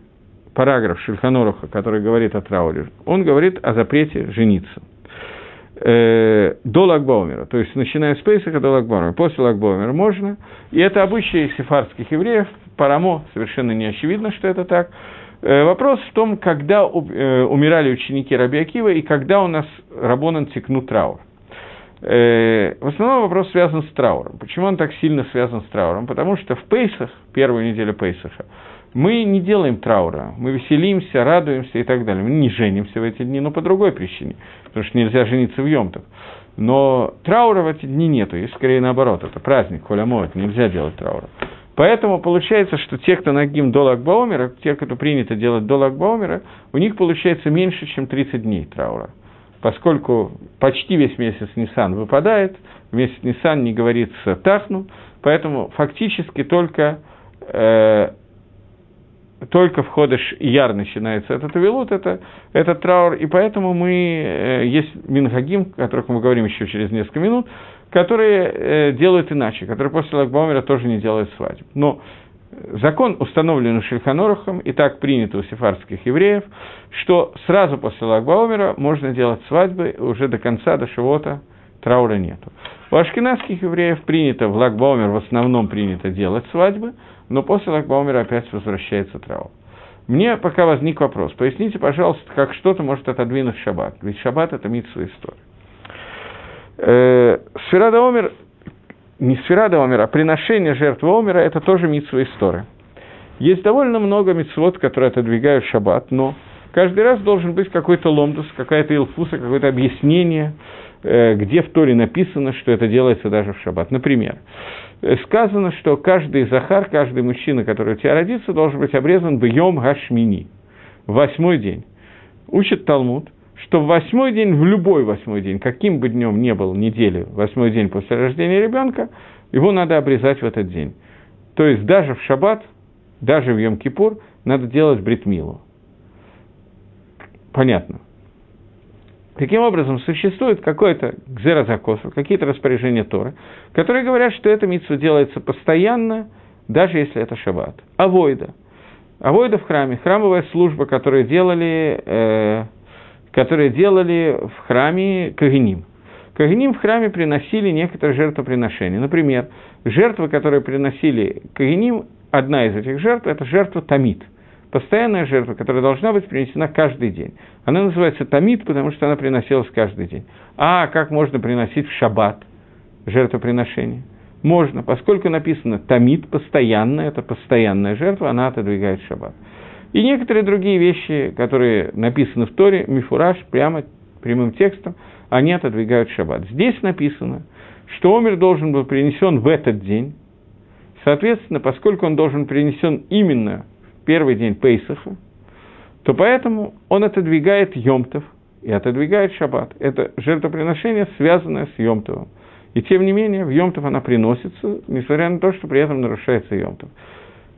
параграф Шульханоруха, который говорит о трауре. Он говорит о запрете жениться. Э, до Лагбаумера, то есть начиная с Пейсаха до Лагбаумера. После Лагбаумера можно. И это обычаи сефардских евреев. Парамо совершенно не очевидно, что это так. Э, вопрос в том, когда э, умирали ученики Раби Акива и когда у нас Рабонан текнут траур. В основном вопрос связан с трауром. Почему он так сильно связан с трауром? Потому что в Пейсах, первую неделю Пейсаха, мы не делаем траура, мы веселимся, радуемся и так далее. Мы не женимся в эти дни, но по другой причине, потому что нельзя жениться в Йомтах. Но траура в эти дни нету, и скорее наоборот, это праздник, холямоет, нельзя делать траура. Поэтому получается, что те, кто нагим до Лагбаумера, те, кто принято делать до Лагбаумера, у них получается меньше, чем 30 дней траура. Поскольку почти весь месяц Нисан выпадает, месяц Нисан не говорится Тахну, поэтому фактически только, э, только в Ходыш Яр начинается этот Авилут, это, этот траур, и поэтому мы, э, есть Минхагим, о которых мы говорим еще через несколько минут, которые э, делают иначе, которые после Лагбаумера тоже не делают свадеб. Но закон установлен у Шельханорахом, и так принято у сефардских евреев, что сразу после Лагбаумера можно делать свадьбы, уже до конца, до Шивота траура нету. У ашкенадских евреев принято, в Лагбаумер в основном принято делать свадьбы, но после Лагбаумера опять возвращается траур. Мне пока возник вопрос. Поясните, пожалуйста, как что-то может отодвинуть шаббат. Ведь шаббат – это митсу история. Э, Сферада Омер не сферада омера, а приношение жертвы омера – это тоже митсва истории. Есть довольно много митцвот, которые отодвигают шаббат, но каждый раз должен быть какой-то ломдус, какая-то илфуса, какое-то объяснение, э, где в Торе написано, что это делается даже в шаббат. Например, сказано, что каждый захар, каждый мужчина, который у тебя родится, должен быть обрезан в Йом Гашмини, восьмой день. Учит Талмуд, что в восьмой день, в любой восьмой день, каким бы днем ни был недели, восьмой день после рождения ребенка, его надо обрезать в этот день. То есть даже в шаббат – даже в Йом-Кипур надо делать бритмилу. Понятно. Таким образом, существует какой-то гзерозакосов, какие-то распоряжения Торы, которые говорят, что эта митсва делается постоянно, даже если это шаббат. Авойда. Авойда в храме, храмовая служба, которую делали, э, которые делали в храме Кагеним. Кагеним в храме приносили некоторые жертвоприношения. Например, жертвы, которые приносили Кагеним, одна из этих жертв – это жертва тамид, постоянная жертва, которая должна быть принесена каждый день. Она называется тамид, потому что она приносилась каждый день. А как можно приносить в шаббат жертвоприношение? Можно, поскольку написано тамид, постоянно, это постоянная жертва, она отодвигает шаббат. И некоторые другие вещи, которые написаны в Торе, мифураж, прямо прямым текстом, они отодвигают шаббат. Здесь написано, что Омер должен был принесен в этот день, Соответственно, поскольку он должен принесен именно первый день Пейсаха, то поэтому он отодвигает Йомтов и отодвигает Шаббат. Это жертвоприношение, связанное с Йомтовым. И тем не менее, в Йомтов она приносится, несмотря на то, что при этом нарушается Йомтов.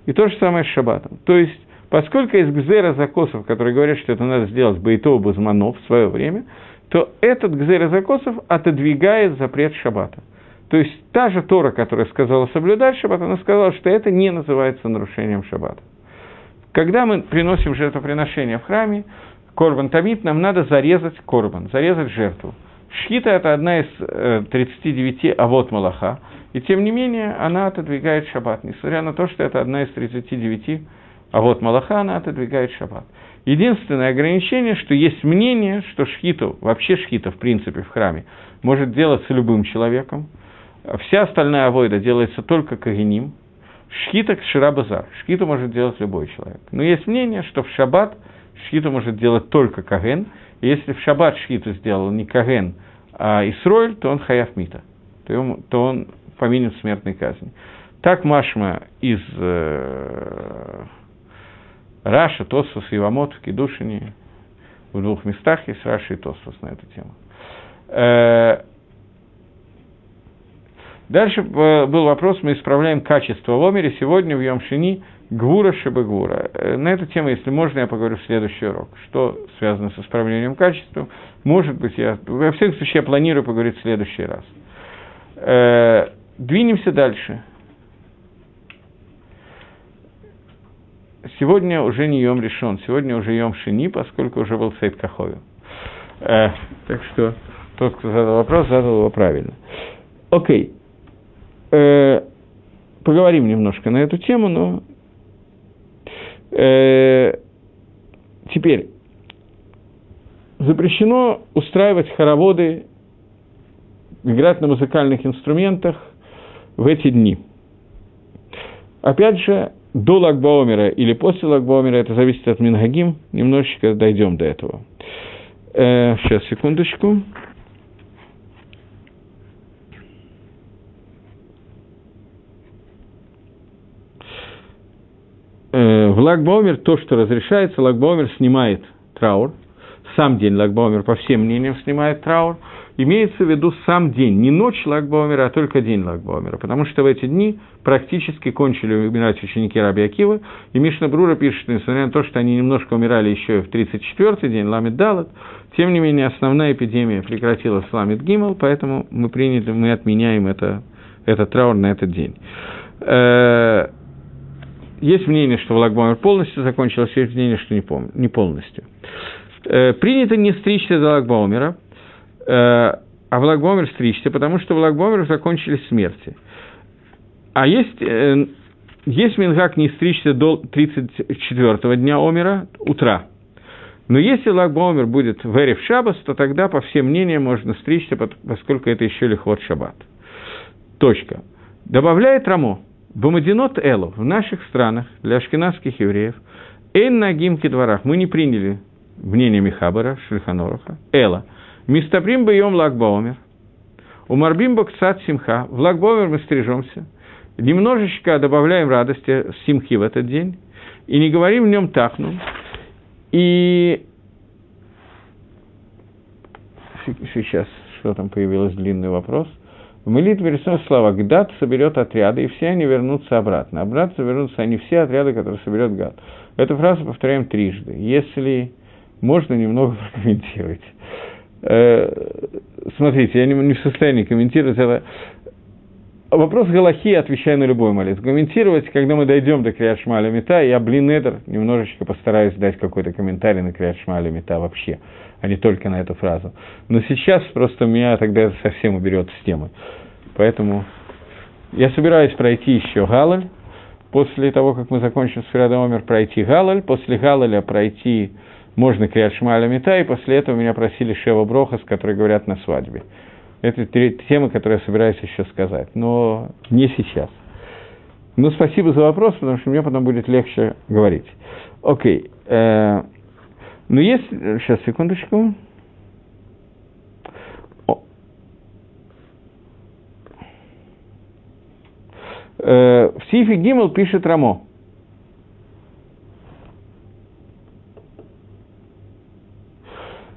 И то же самое с Шаббатом. То есть, поскольку есть гзера закосов, которые говорят, что это надо сделать Бейтова Базманов в свое время, то этот гзера закосов отодвигает запрет Шаббата. То есть та же Тора, которая сказала соблюдать шаббат, она сказала, что это не называется нарушением шаббата. Когда мы приносим жертвоприношение в храме, корбан тамит, нам надо зарезать корбан, зарезать жертву. Шхита – это одна из э, 39 авод Малаха, и тем не менее она отодвигает шаббат, несмотря на то, что это одна из 39 авод Малаха, она отодвигает шаббат. Единственное ограничение, что есть мнение, что шхиту, вообще шхита в принципе в храме, может делаться любым человеком, Вся остальная авойда делается только кагеним. שחיטה כשרה בזר. Шхиту может делать любой человек. Но есть мнение, что в шаббат шхиту может делать только коген. И если в шаббат шхиту сделал не коген, а ישראל, то он חייב מיתה. То, ему, то он повинен смертной казни. Так משמע из э, Раша, תוספות יבמות в Кедушине, в двух местах есть Раша и תוספות на эту тему. Дальше э, был вопрос, мы исправляем качество в Омере. Сегодня в Йомшини Гвура Шебегвура. Э, на эту тему, если можно, я поговорю в следующий урок. Что связано с исправлением качества? Может быть, я... Во всяком случае, я планирую поговорить в следующий раз. Э, двинемся дальше. Сегодня уже не Йом решен, сегодня уже Йом Шини, поскольку уже был Сейд Кахови. Так что тот, кто задал вопрос, задал его правильно. Окей э, поговорим немножко на эту тему, но э, теперь запрещено устраивать хороводы, играть на музыкальных инструментах в эти дни. Опять же, до Лагбаумера или после Лагбаумера, это зависит от Мингагим, немножечко дойдем до этого. Э, сейчас, секундочку. Э, в Лагбаумер то, что разрешается, Лагбаумер снимает траур, сам день Лагбаумер, по всем мнениям, снимает траур, имеется в виду сам день, не ночь Лагбаумера, а только день Лагбаумера, потому что в эти дни практически кончили умирать ученики Раби Акива, и Мишна Брура пишет, несмотря на то, что они немножко умирали еще в 34-й день, Ламид Далат, тем не менее основная эпидемия прекратилась в Ламид Гимал, поэтому мы приняли, мы отменяем это, этот траур на этот день. Есть мнение, что Лагбомер полностью закончилось, есть мнение, что не, пом- не полностью. Э, принято не стричься до Лагбомера, э, а в Лагбомер стричься, потому что в Лагбомер закончились смерти. А есть, э, есть Мингак не стричься до 34-го дня Омера, утра. Но если Лагбомер будет в Эре в Шабас, то тогда, по всем мнениям, можно стричься, поскольку это еще лихот Шаббат. точка. Добавляет Рамо. Бамадинот Элу в наших странах для ашкенадских евреев Эйн Нагим дворах мы не приняли мнение Михабара, Шельханоруха, Эла. Мистабрим Байом Лагбаомер. У Марбим Бакцат Симха. В Лагбаомер мы стрижемся. Немножечко добавляем радости Симхи в этот день. И не говорим в нем тахну. И сейчас, что там появилось, длинный вопрос. В молитве рисуют слова «Гдат соберет отряды, и все они вернутся обратно». Обратно вернутся они все отряды, которые соберет Гад. Эту фразу повторяем трижды. Если можно немного прокомментировать. Э, смотрите, я не в состоянии комментировать это. Вопрос Галахи отвечаю на любой молитву. Комментировать, когда мы дойдем до Криат Шмаля Мета, я, блин, Эдер, немножечко постараюсь дать какой-то комментарий на Криат Шмаля Мета вообще, а не только на эту фразу. Но сейчас просто меня тогда это совсем уберет с темы. Поэтому я собираюсь пройти еще Галаль, после того, как мы закончим с Фирадомер, пройти Галаль, после Галаля пройти можно Криат Шмаля Мета, и после этого меня просили Шева Брохас, которые говорят на свадьбе. Это три темы, которые я собираюсь еще сказать, но не сейчас. Ну, спасибо за вопрос, потому что мне потом будет легче говорить. Окей. Э, ну, есть... Сейчас, секундочку. Э, в Сифе Гимл пишет Рамо.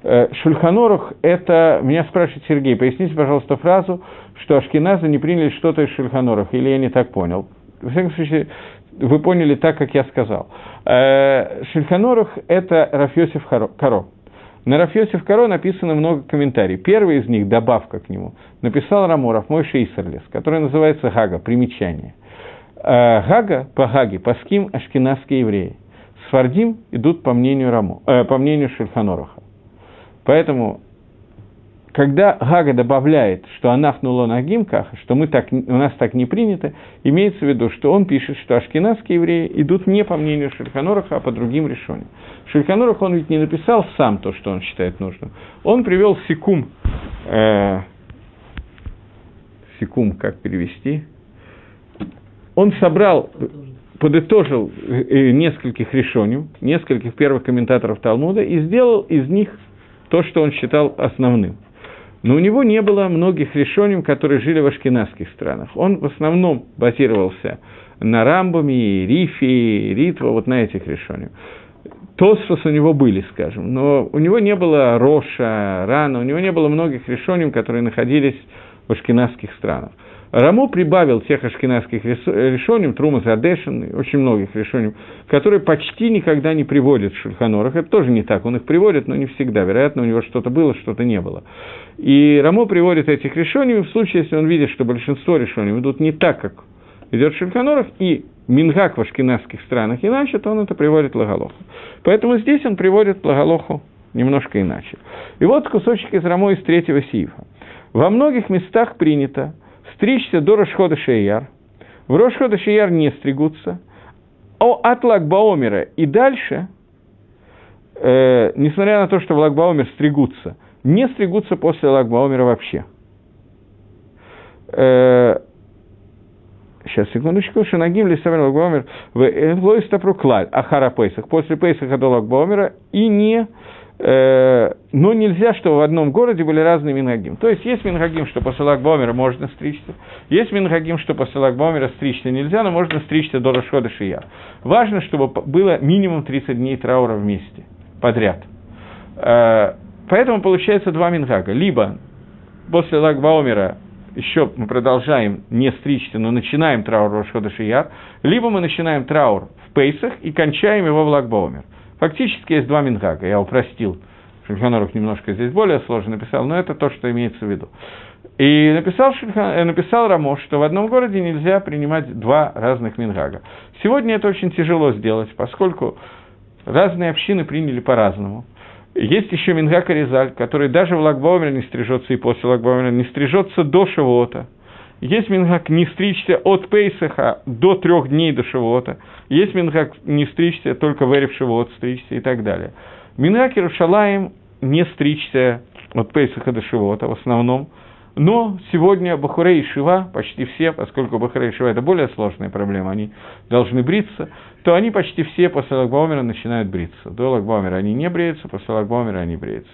Э, Шульханорух – это, меня спрашивает Сергей, поясните, пожалуйста, фразу, что Ашкиназы не приняли что-то из Шульханорух, или я не так понял. В всяком случае, вы поняли так, как я сказал. Э, Шульханорух – это Рафьосиф Каро. На Рафьосиф Каро написано много комментариев. Первый из них, добавка к нему, написал Раморов, мой Шейсерлес, который называется Гага, примечание. Э, Гага, по Гаге, по ским ашкенадские евреи. Сфардим идут по мнению, Рамо, э, по мнению Шульханоруха. Поэтому, когда Гага добавляет, что анафнуло на гимках, что мы так, у нас так не принято, имеется в виду, что он пишет, что ашкенадские евреи идут не по мнению Шульханоруха, а по другим решениям. Шульханорух, он ведь не написал сам то, что он считает нужным. Он привел секум, э, секум, как перевести, он собрал подытожил э, нескольких решений, нескольких первых комментаторов Талмуда и сделал из них то, что он считал основным. Но у него не было многих решений, которые жили в ашкенадских странах. Он в основном базировался на Рамбаме, Рифе, Ритва, вот на этих решениях. Тосфос у него были, скажем, но у него не было Роша, Рана, у него не было многих решений, которые находились в ашкенадских странах. Рамо прибавил тех ашкенадских решений, Трума Задешин, очень многих решений, которые почти никогда не приводят в Шульханорах. Это тоже не так, он их приводит, но не всегда. Вероятно, у него что-то было, что-то не было. И Рамо приводит этих решений в случае, если он видит, что большинство решений идут не так, как идет Шульханорах, и Мингак в ашкенадских странах иначе, то он это приводит Лагалоху. Поэтому здесь он приводит Лагалоху немножко иначе. И вот кусочек из Рамо из третьего сифа. Во многих местах принято, стричься до Рошхода Шеяр. В Рошхода Шеяр не стригутся. О от Лагбаомера и дальше, э, несмотря на то, что в Лагбаомер стригутся, не стригутся после Лагбаомера вообще. Э, сейчас, секундочку, Шанагим Лисавер Лагбаомер в Лоистапру Клаль, Ахара Пейсах, после Пейсаха до Лагбаомера, и не но нельзя, чтобы в одном городе были разные мингагим. То есть есть мингагим, что после Лагбомера можно стричься, есть мингагим, что после Лагбомера стричься нельзя, но можно стричься до Рашхода Шия. Важно, чтобы было минимум 30 дней траура вместе, подряд. Э, поэтому получается два мингага. Либо после Лагбаумера еще мы продолжаем не стричься, но начинаем траур Рошхода Шияр, либо мы начинаем траур в Пейсах и кончаем его в Лагбаумер. Фактически есть два Мингага, я упростил. Шульханорух немножко здесь более сложно написал, но это то, что имеется в виду. И написал, Шульхан, э, написал Рамош, что в одном городе нельзя принимать два разных Мингага. Сегодня это очень тяжело сделать, поскольку разные общины приняли по-разному. Есть еще Мингак Аризаль, который даже в Лагбаумере не стрижется и после Лагбаумера не стрижется до Шивота – есть мингак не стричься от Пейсаха до трех дней до Шивота. Есть мингак не стричься только в Эрев Шивот стричься и так далее. Мингак Иерушалаем не стричься от Пейсаха до Шивота в основном. Но сегодня Бахурей и Шива, почти все, поскольку Бахурей и Шива – это более сложная проблема, они должны бриться, то они почти все после Лагбаумера начинают бриться. До Лагбаумера они не бреются, после Лагбаумера они бреются.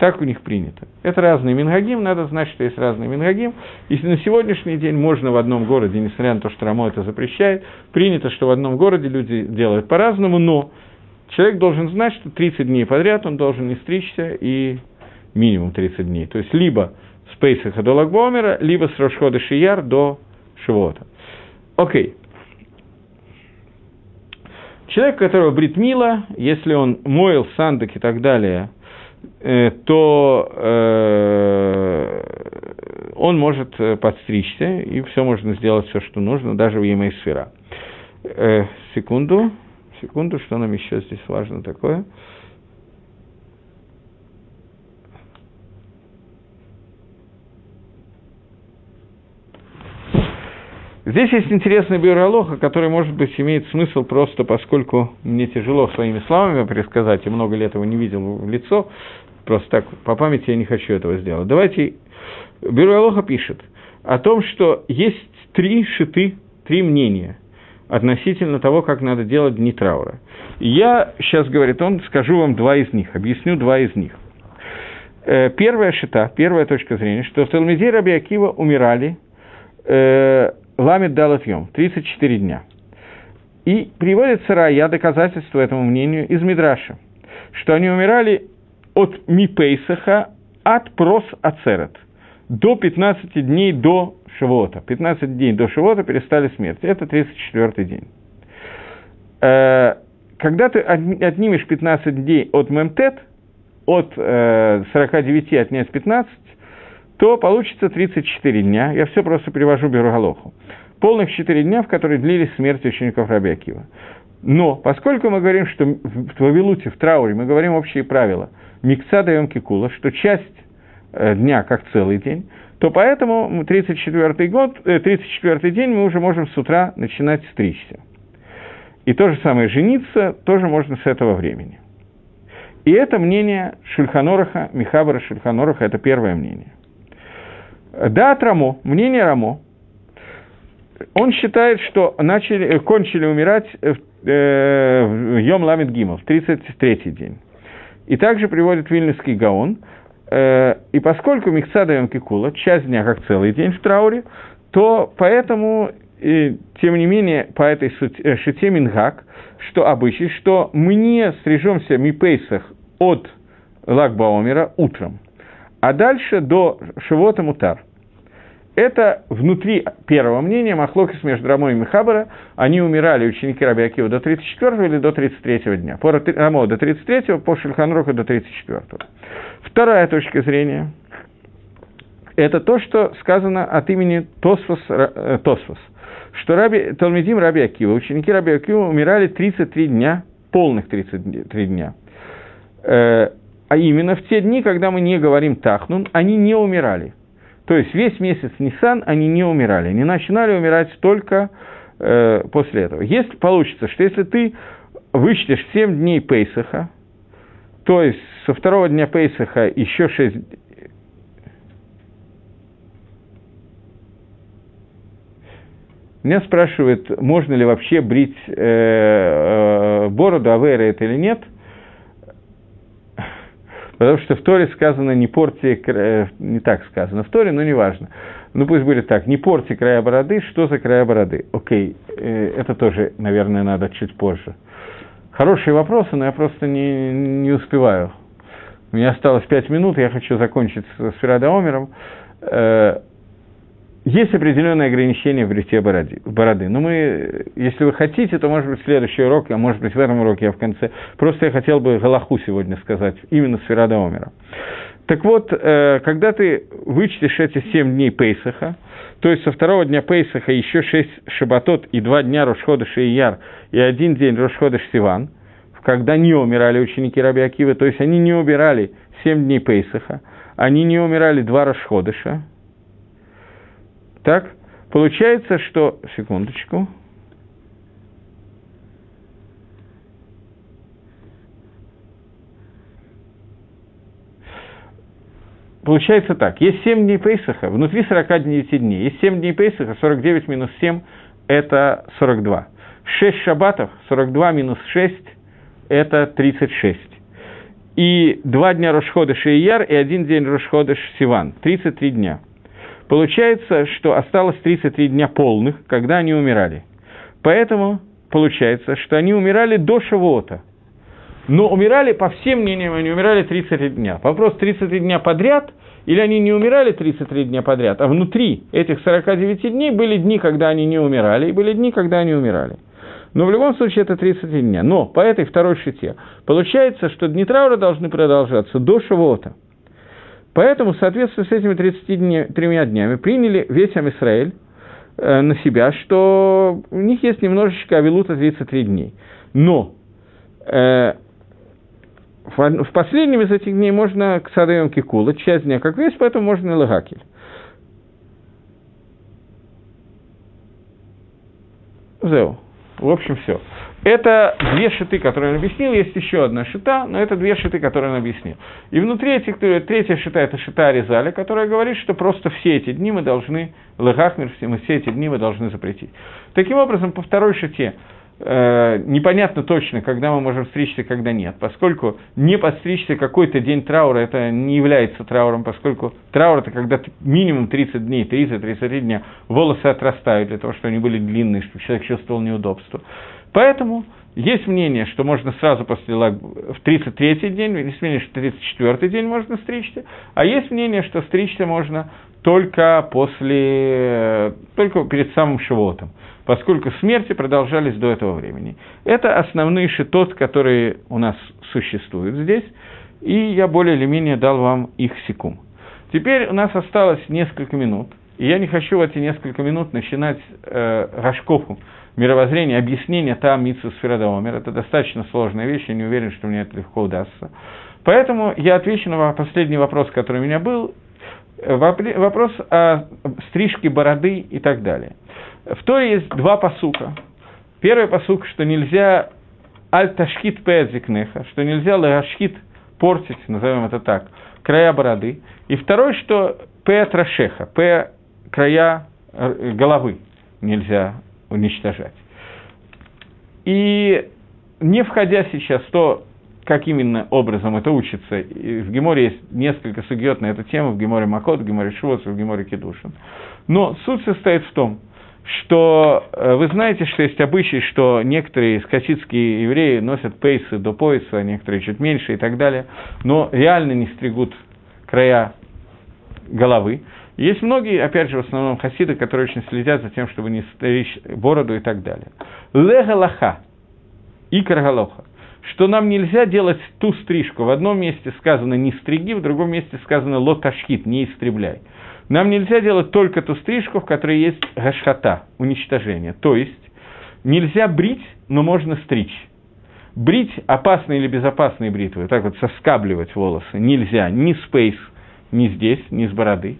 Так у них принято. Это разные мингагим, надо знать, что есть разные мингагим. Если на сегодняшний день можно в одном городе, несмотря на то, что Рамо это запрещает, принято, что в одном городе люди делают по-разному, но человек должен знать, что 30 дней подряд он должен не стричься и минимум 30 дней. То есть либо с Пейсаха до Лагбомера, либо с Рошхода Шияр до Шивота. Окей. Человек, которого бритмила, если он моил сандок и так далее, то э, он может э, подстричься, и все можно сделать, все, что нужно, даже в Емейсфера. Э, секунду, секунду, что нам еще здесь важно такое. Здесь есть интересный биуролог, который, может быть, имеет смысл просто, поскольку мне тяжело своими словами пересказать, и много лет его не видел в лицо, просто так, по памяти я не хочу этого сделать. Давайте, биуролога пишет о том, что есть три шиты, три мнения относительно того, как надо делать дни траура. Я сейчас, говорит он, скажу вам два из них, объясню два из них. Э, первая шита, первая точка зрения, что в Талмиде Раби Акива умирали э, Ламит Далатьем, 34 дня. И приводится рая доказательство этому мнению из Мидраша, что они умирали от Мипейсаха от прос ацерет до 15 дней до Шивота. 15 дней до Шивота перестали смерть. Это 34 день. Э, когда ты отнимешь 15 дней от Мемтет, от 49 э, отнять 15, то получится 34 дня. Я все просто перевожу Беругалоху. Полных 4 дня, в которые длились смерти учеников Раби Акива. Но, поскольку мы говорим, что в Вавилуте, в трауре, мы говорим общие правила, микса даем кикула, что часть э, дня как целый день, то поэтому 34 год, 34 э, день мы уже можем с утра начинать стричься. И то же самое жениться тоже можно с этого времени. И это мнение Шульханораха, Михабара Шульханораха, это первое мнение. Да, от Рамо, мнение Рамо, он считает, что начали, кончили умирать в, э, в Йом Ламит Гимов, 33-й день. И также приводит Вильнюсский Гаон. Э, и поскольку Миксада Йом Кикула, часть дня как целый день в трауре, то поэтому, и, тем не менее, по этой э, шите Мингак, что обычай, что мы не стрижемся Мипейсах от Лагбаомера утром – а дальше до Шивота Мутар. Это внутри первого мнения, Махлокис между Рамой и Михабара, они умирали, ученики Раби Акива, до 34 или до 33 дня. По Рамо до 33, по Шульханроку до 34. Вторая точка зрения – это то, что сказано от имени Тосфос, э, Тосфос что Раби, Талмедим Раби Акива, ученики Раби Акива умирали 33 дня, полных 33 дня. Э, а именно в те дни, когда мы не говорим Тахнун, они не умирали. То есть весь месяц Нисан они не умирали. Они начинали умирать только э, после этого. Если получится, что если ты вычтешь 7 дней Пейсаха, то есть со второго дня Пейсаха еще 6 Меня спрашивают, можно ли вообще брить э, э, бороду, авера это или нет – Потому что в Торе сказано «не порти...» э, Не так сказано в Торе, но неважно. Ну, пусть будет так. «Не порти края бороды». Что за края бороды? Окей, э, это тоже, наверное, надо чуть позже. Хорошие вопросы, но я просто не, не успеваю. У меня осталось пять минут, я хочу закончить с Ферадаомером. Э, есть определенные ограничения в бритье бороды, бороды. Но мы, если вы хотите, то, может быть, следующий урок, а может быть, в этом уроке я в конце. Просто я хотел бы Галаху сегодня сказать, именно с Ферада Омера. Так вот, э, когда ты вычтешь эти семь дней Пейсаха, то есть со второго дня Пейсаха еще шесть шабатот и два дня Рошхода Шияр и один день Рошхода Сиван, когда не умирали ученики Раби Акивы, то есть они не убирали семь дней Пейсаха, они не умирали два Рошходыша, так, получается, что... Секундочку. получается так, есть 7 дней Пейсаха, внутри 49 дней, есть 7 дней Пейсаха, 49 минус 7 – это 42. 6 шабатов, 42 минус 6 – это 36. И два дня Рошходыша Ияр и один день Рошходыш Сиван, 33 дня. Получается, что осталось 33 дня полных, когда они умирали. Поэтому получается, что они умирали до Шавуота. Но умирали, по всем мнениям, они умирали 33 дня. Вопрос, 33 дня подряд, или они не умирали 33 дня подряд, а внутри этих 49 дней были дни, когда они не умирали, и были дни, когда они умирали. Но в любом случае это 33 дня. Но по этой второй шите получается, что дни траура должны продолжаться до Шавуота. Поэтому в соответствии с этими 33 днями приняли весь Амисраэль э, на себя, что у них есть немножечко авилута 33 дней. Но э, в, в последнем из этих дней можно к Садаем Кикула, часть дня как весь, поэтому можно и Лагакель. Зеу. В общем, все. Это две шиты, которые он объяснил, есть еще одна шита, но это две шиты, которые он объяснил. И внутри этих, третья шита – это шита Аризаля, которая говорит, что просто все эти дни мы должны, мы все эти дни мы должны запретить. Таким образом, по второй шите э, непонятно точно, когда мы можем стричься, когда нет, поскольку не подстричься какой-то день траура, это не является трауром, поскольку траур – это когда минимум 30 дней, 30-33 дня волосы отрастают для того, чтобы они были длинные, чтобы человек чувствовал неудобство. Поэтому есть мнение, что можно сразу после лаг... в 33-й день, есть мнение, что в 34-й день можно стричься, а есть мнение, что стричься можно только после, только перед самым Шивотом, поскольку смерти продолжались до этого времени. Это основные шитот, которые у нас существуют здесь, и я более или менее дал вам их секум. Теперь у нас осталось несколько минут, и я не хочу в эти несколько минут начинать э, Рашкову, мировоззрение, объяснение там Митсу Сферадомер. Это достаточно сложная вещь, я не уверен, что мне это легко удастся. Поэтому я отвечу на последний вопрос, который у меня был. Вопрос о стрижке бороды и так далее. В Торе есть два посука. Первый посук, что нельзя аль-ташхит пэдзикнеха, что нельзя лагашхит портить, назовем это так, края бороды. И второй, что пэ трашеха, пэ края головы нельзя уничтожать. И не входя сейчас в то, как именно образом это учится, в Геморе есть несколько сугьет на эту тему, в Геморе Макот, в Геморе Швоц, в Геморе Кедушин. Но суть состоит в том, что э, вы знаете, что есть обычай, что некоторые скосицкие евреи носят пейсы до пояса, а некоторые чуть меньше и так далее, но реально не стригут края головы. Есть многие, опять же, в основном хасиды, которые очень следят за тем, чтобы не стричь бороду и так далее. Легалаха и каргалоха. Что нам нельзя делать ту стрижку. В одном месте сказано «не стриги», в другом месте сказано «лоташхит», «не истребляй». Нам нельзя делать только ту стрижку, в которой есть гашхата, уничтожение. То есть нельзя брить, но можно стричь. Брить опасные или безопасные бритвы, так вот соскабливать волосы нельзя ни с пейс, ни здесь, ни с бороды.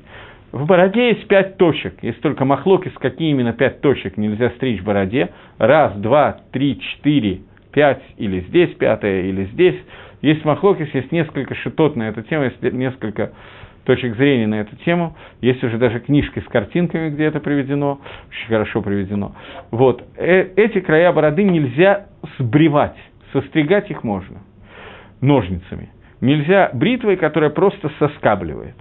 В бороде есть пять точек. Есть только махлокис, какие именно пять точек нельзя стричь в бороде. Раз, два, три, четыре, пять, или здесь пятая, или здесь. Есть махлокис, есть несколько шитот на эту тему, есть несколько точек зрения на эту тему. Есть уже даже книжки с картинками, где это приведено, очень хорошо приведено. Вот. Э эти края бороды нельзя сбривать, состригать их можно ножницами. Нельзя бритвой, которая просто соскабливает.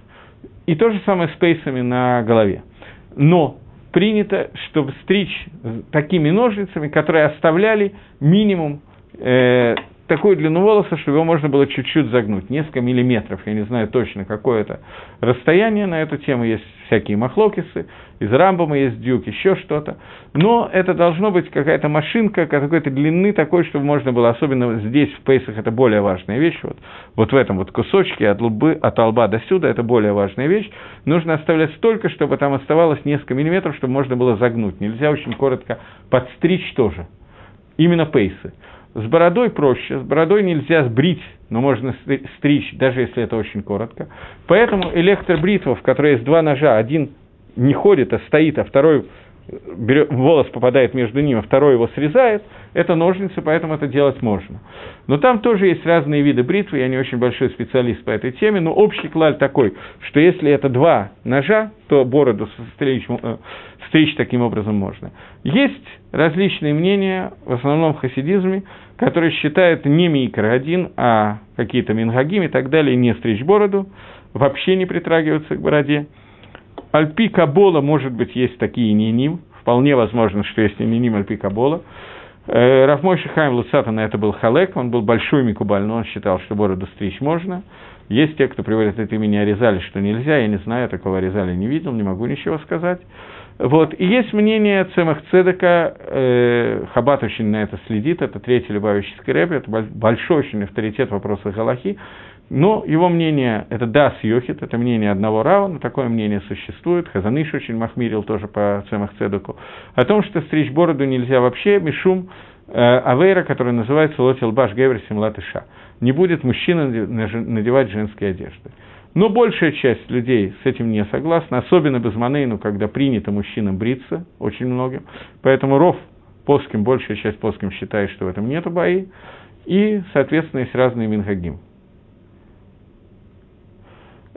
И то же самое с пейсами на голове. Но принято, чтобы стричь такими ножницами, которые оставляли минимум э, такую длину волоса, чтобы его можно было чуть-чуть загнуть, несколько миллиметров, я не знаю точно, какое это расстояние на эту тему, есть всякие махлокисы, из рамбома есть дюк, еще что-то, но это должно быть какая-то машинка какой-то длины такой, чтобы можно было, особенно здесь, в пейсах, это более важная вещь, вот, вот в этом вот кусочке от, лбы, от лба до сюда, это более важная вещь, нужно оставлять столько, чтобы там оставалось несколько миллиметров, чтобы можно было загнуть, нельзя очень коротко подстричь тоже, именно пейсы. С бородой проще, с бородой нельзя сбрить, но можно стричь, даже если это очень коротко. Поэтому электробритва, в которой есть два ножа, один не ходит, а стоит, а второй берет, волос попадает между ними, а второй его срезает, это ножницы, поэтому это делать можно. Но там тоже есть разные виды бритвы, я не очень большой специалист по этой теме, но общий клаль такой, что если это два ножа, то бороду стричь, э, стричь таким образом можно. Есть различные мнения, в основном в хасидизме, которые считают не микро один, а какие-то мингагим и так далее, не стричь бороду, вообще не притрагиваться к бороде. Альпи Кабола, может быть, есть такие ниним, вполне возможно, что есть ниним Альпи Кабола. Э, Рафмой Шихайм Луцата на это был халек, он был большой микубаль, но он считал, что бороду стричь можно. Есть те, кто приводит это имени Аризали, что нельзя, я не знаю, такого Аризали не видел, не могу ничего сказать. Вот. И есть мнение Цемах Цедека, э, Хабат очень на это следит, это третий Любавический рэп, это большой очень авторитет в вопросах Галахи, но его мнение, это Дас Йохит, это мнение одного Рава, но такое мнение существует. Хазаныш очень махмирил тоже по Цемах Цедеку. О том, что стричь бороду нельзя вообще, Мишум э, Авейра, который называется Лотил Баш Гевер. Не будет мужчина надевать женские одежды. Но большая часть людей с этим не согласна, особенно без Манейну, когда принято мужчинам бриться, очень многим. Поэтому Ров Поским, большая часть Поским считает, что в этом нет бои. И, соответственно, есть разные Минхагим.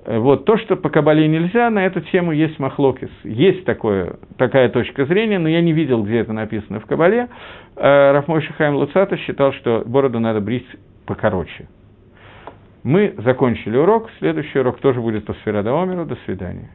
Э, вот, то, что по Кабале нельзя, на эту тему есть махлокис. Есть такое, такая точка зрения, но я не видел, где это написано в Кабале. Э, Рафмой Шихаем Луцата считал, что бороду надо брить покороче. Мы закончили урок. Следующий урок тоже будет по Сферадаомеру. До свидания.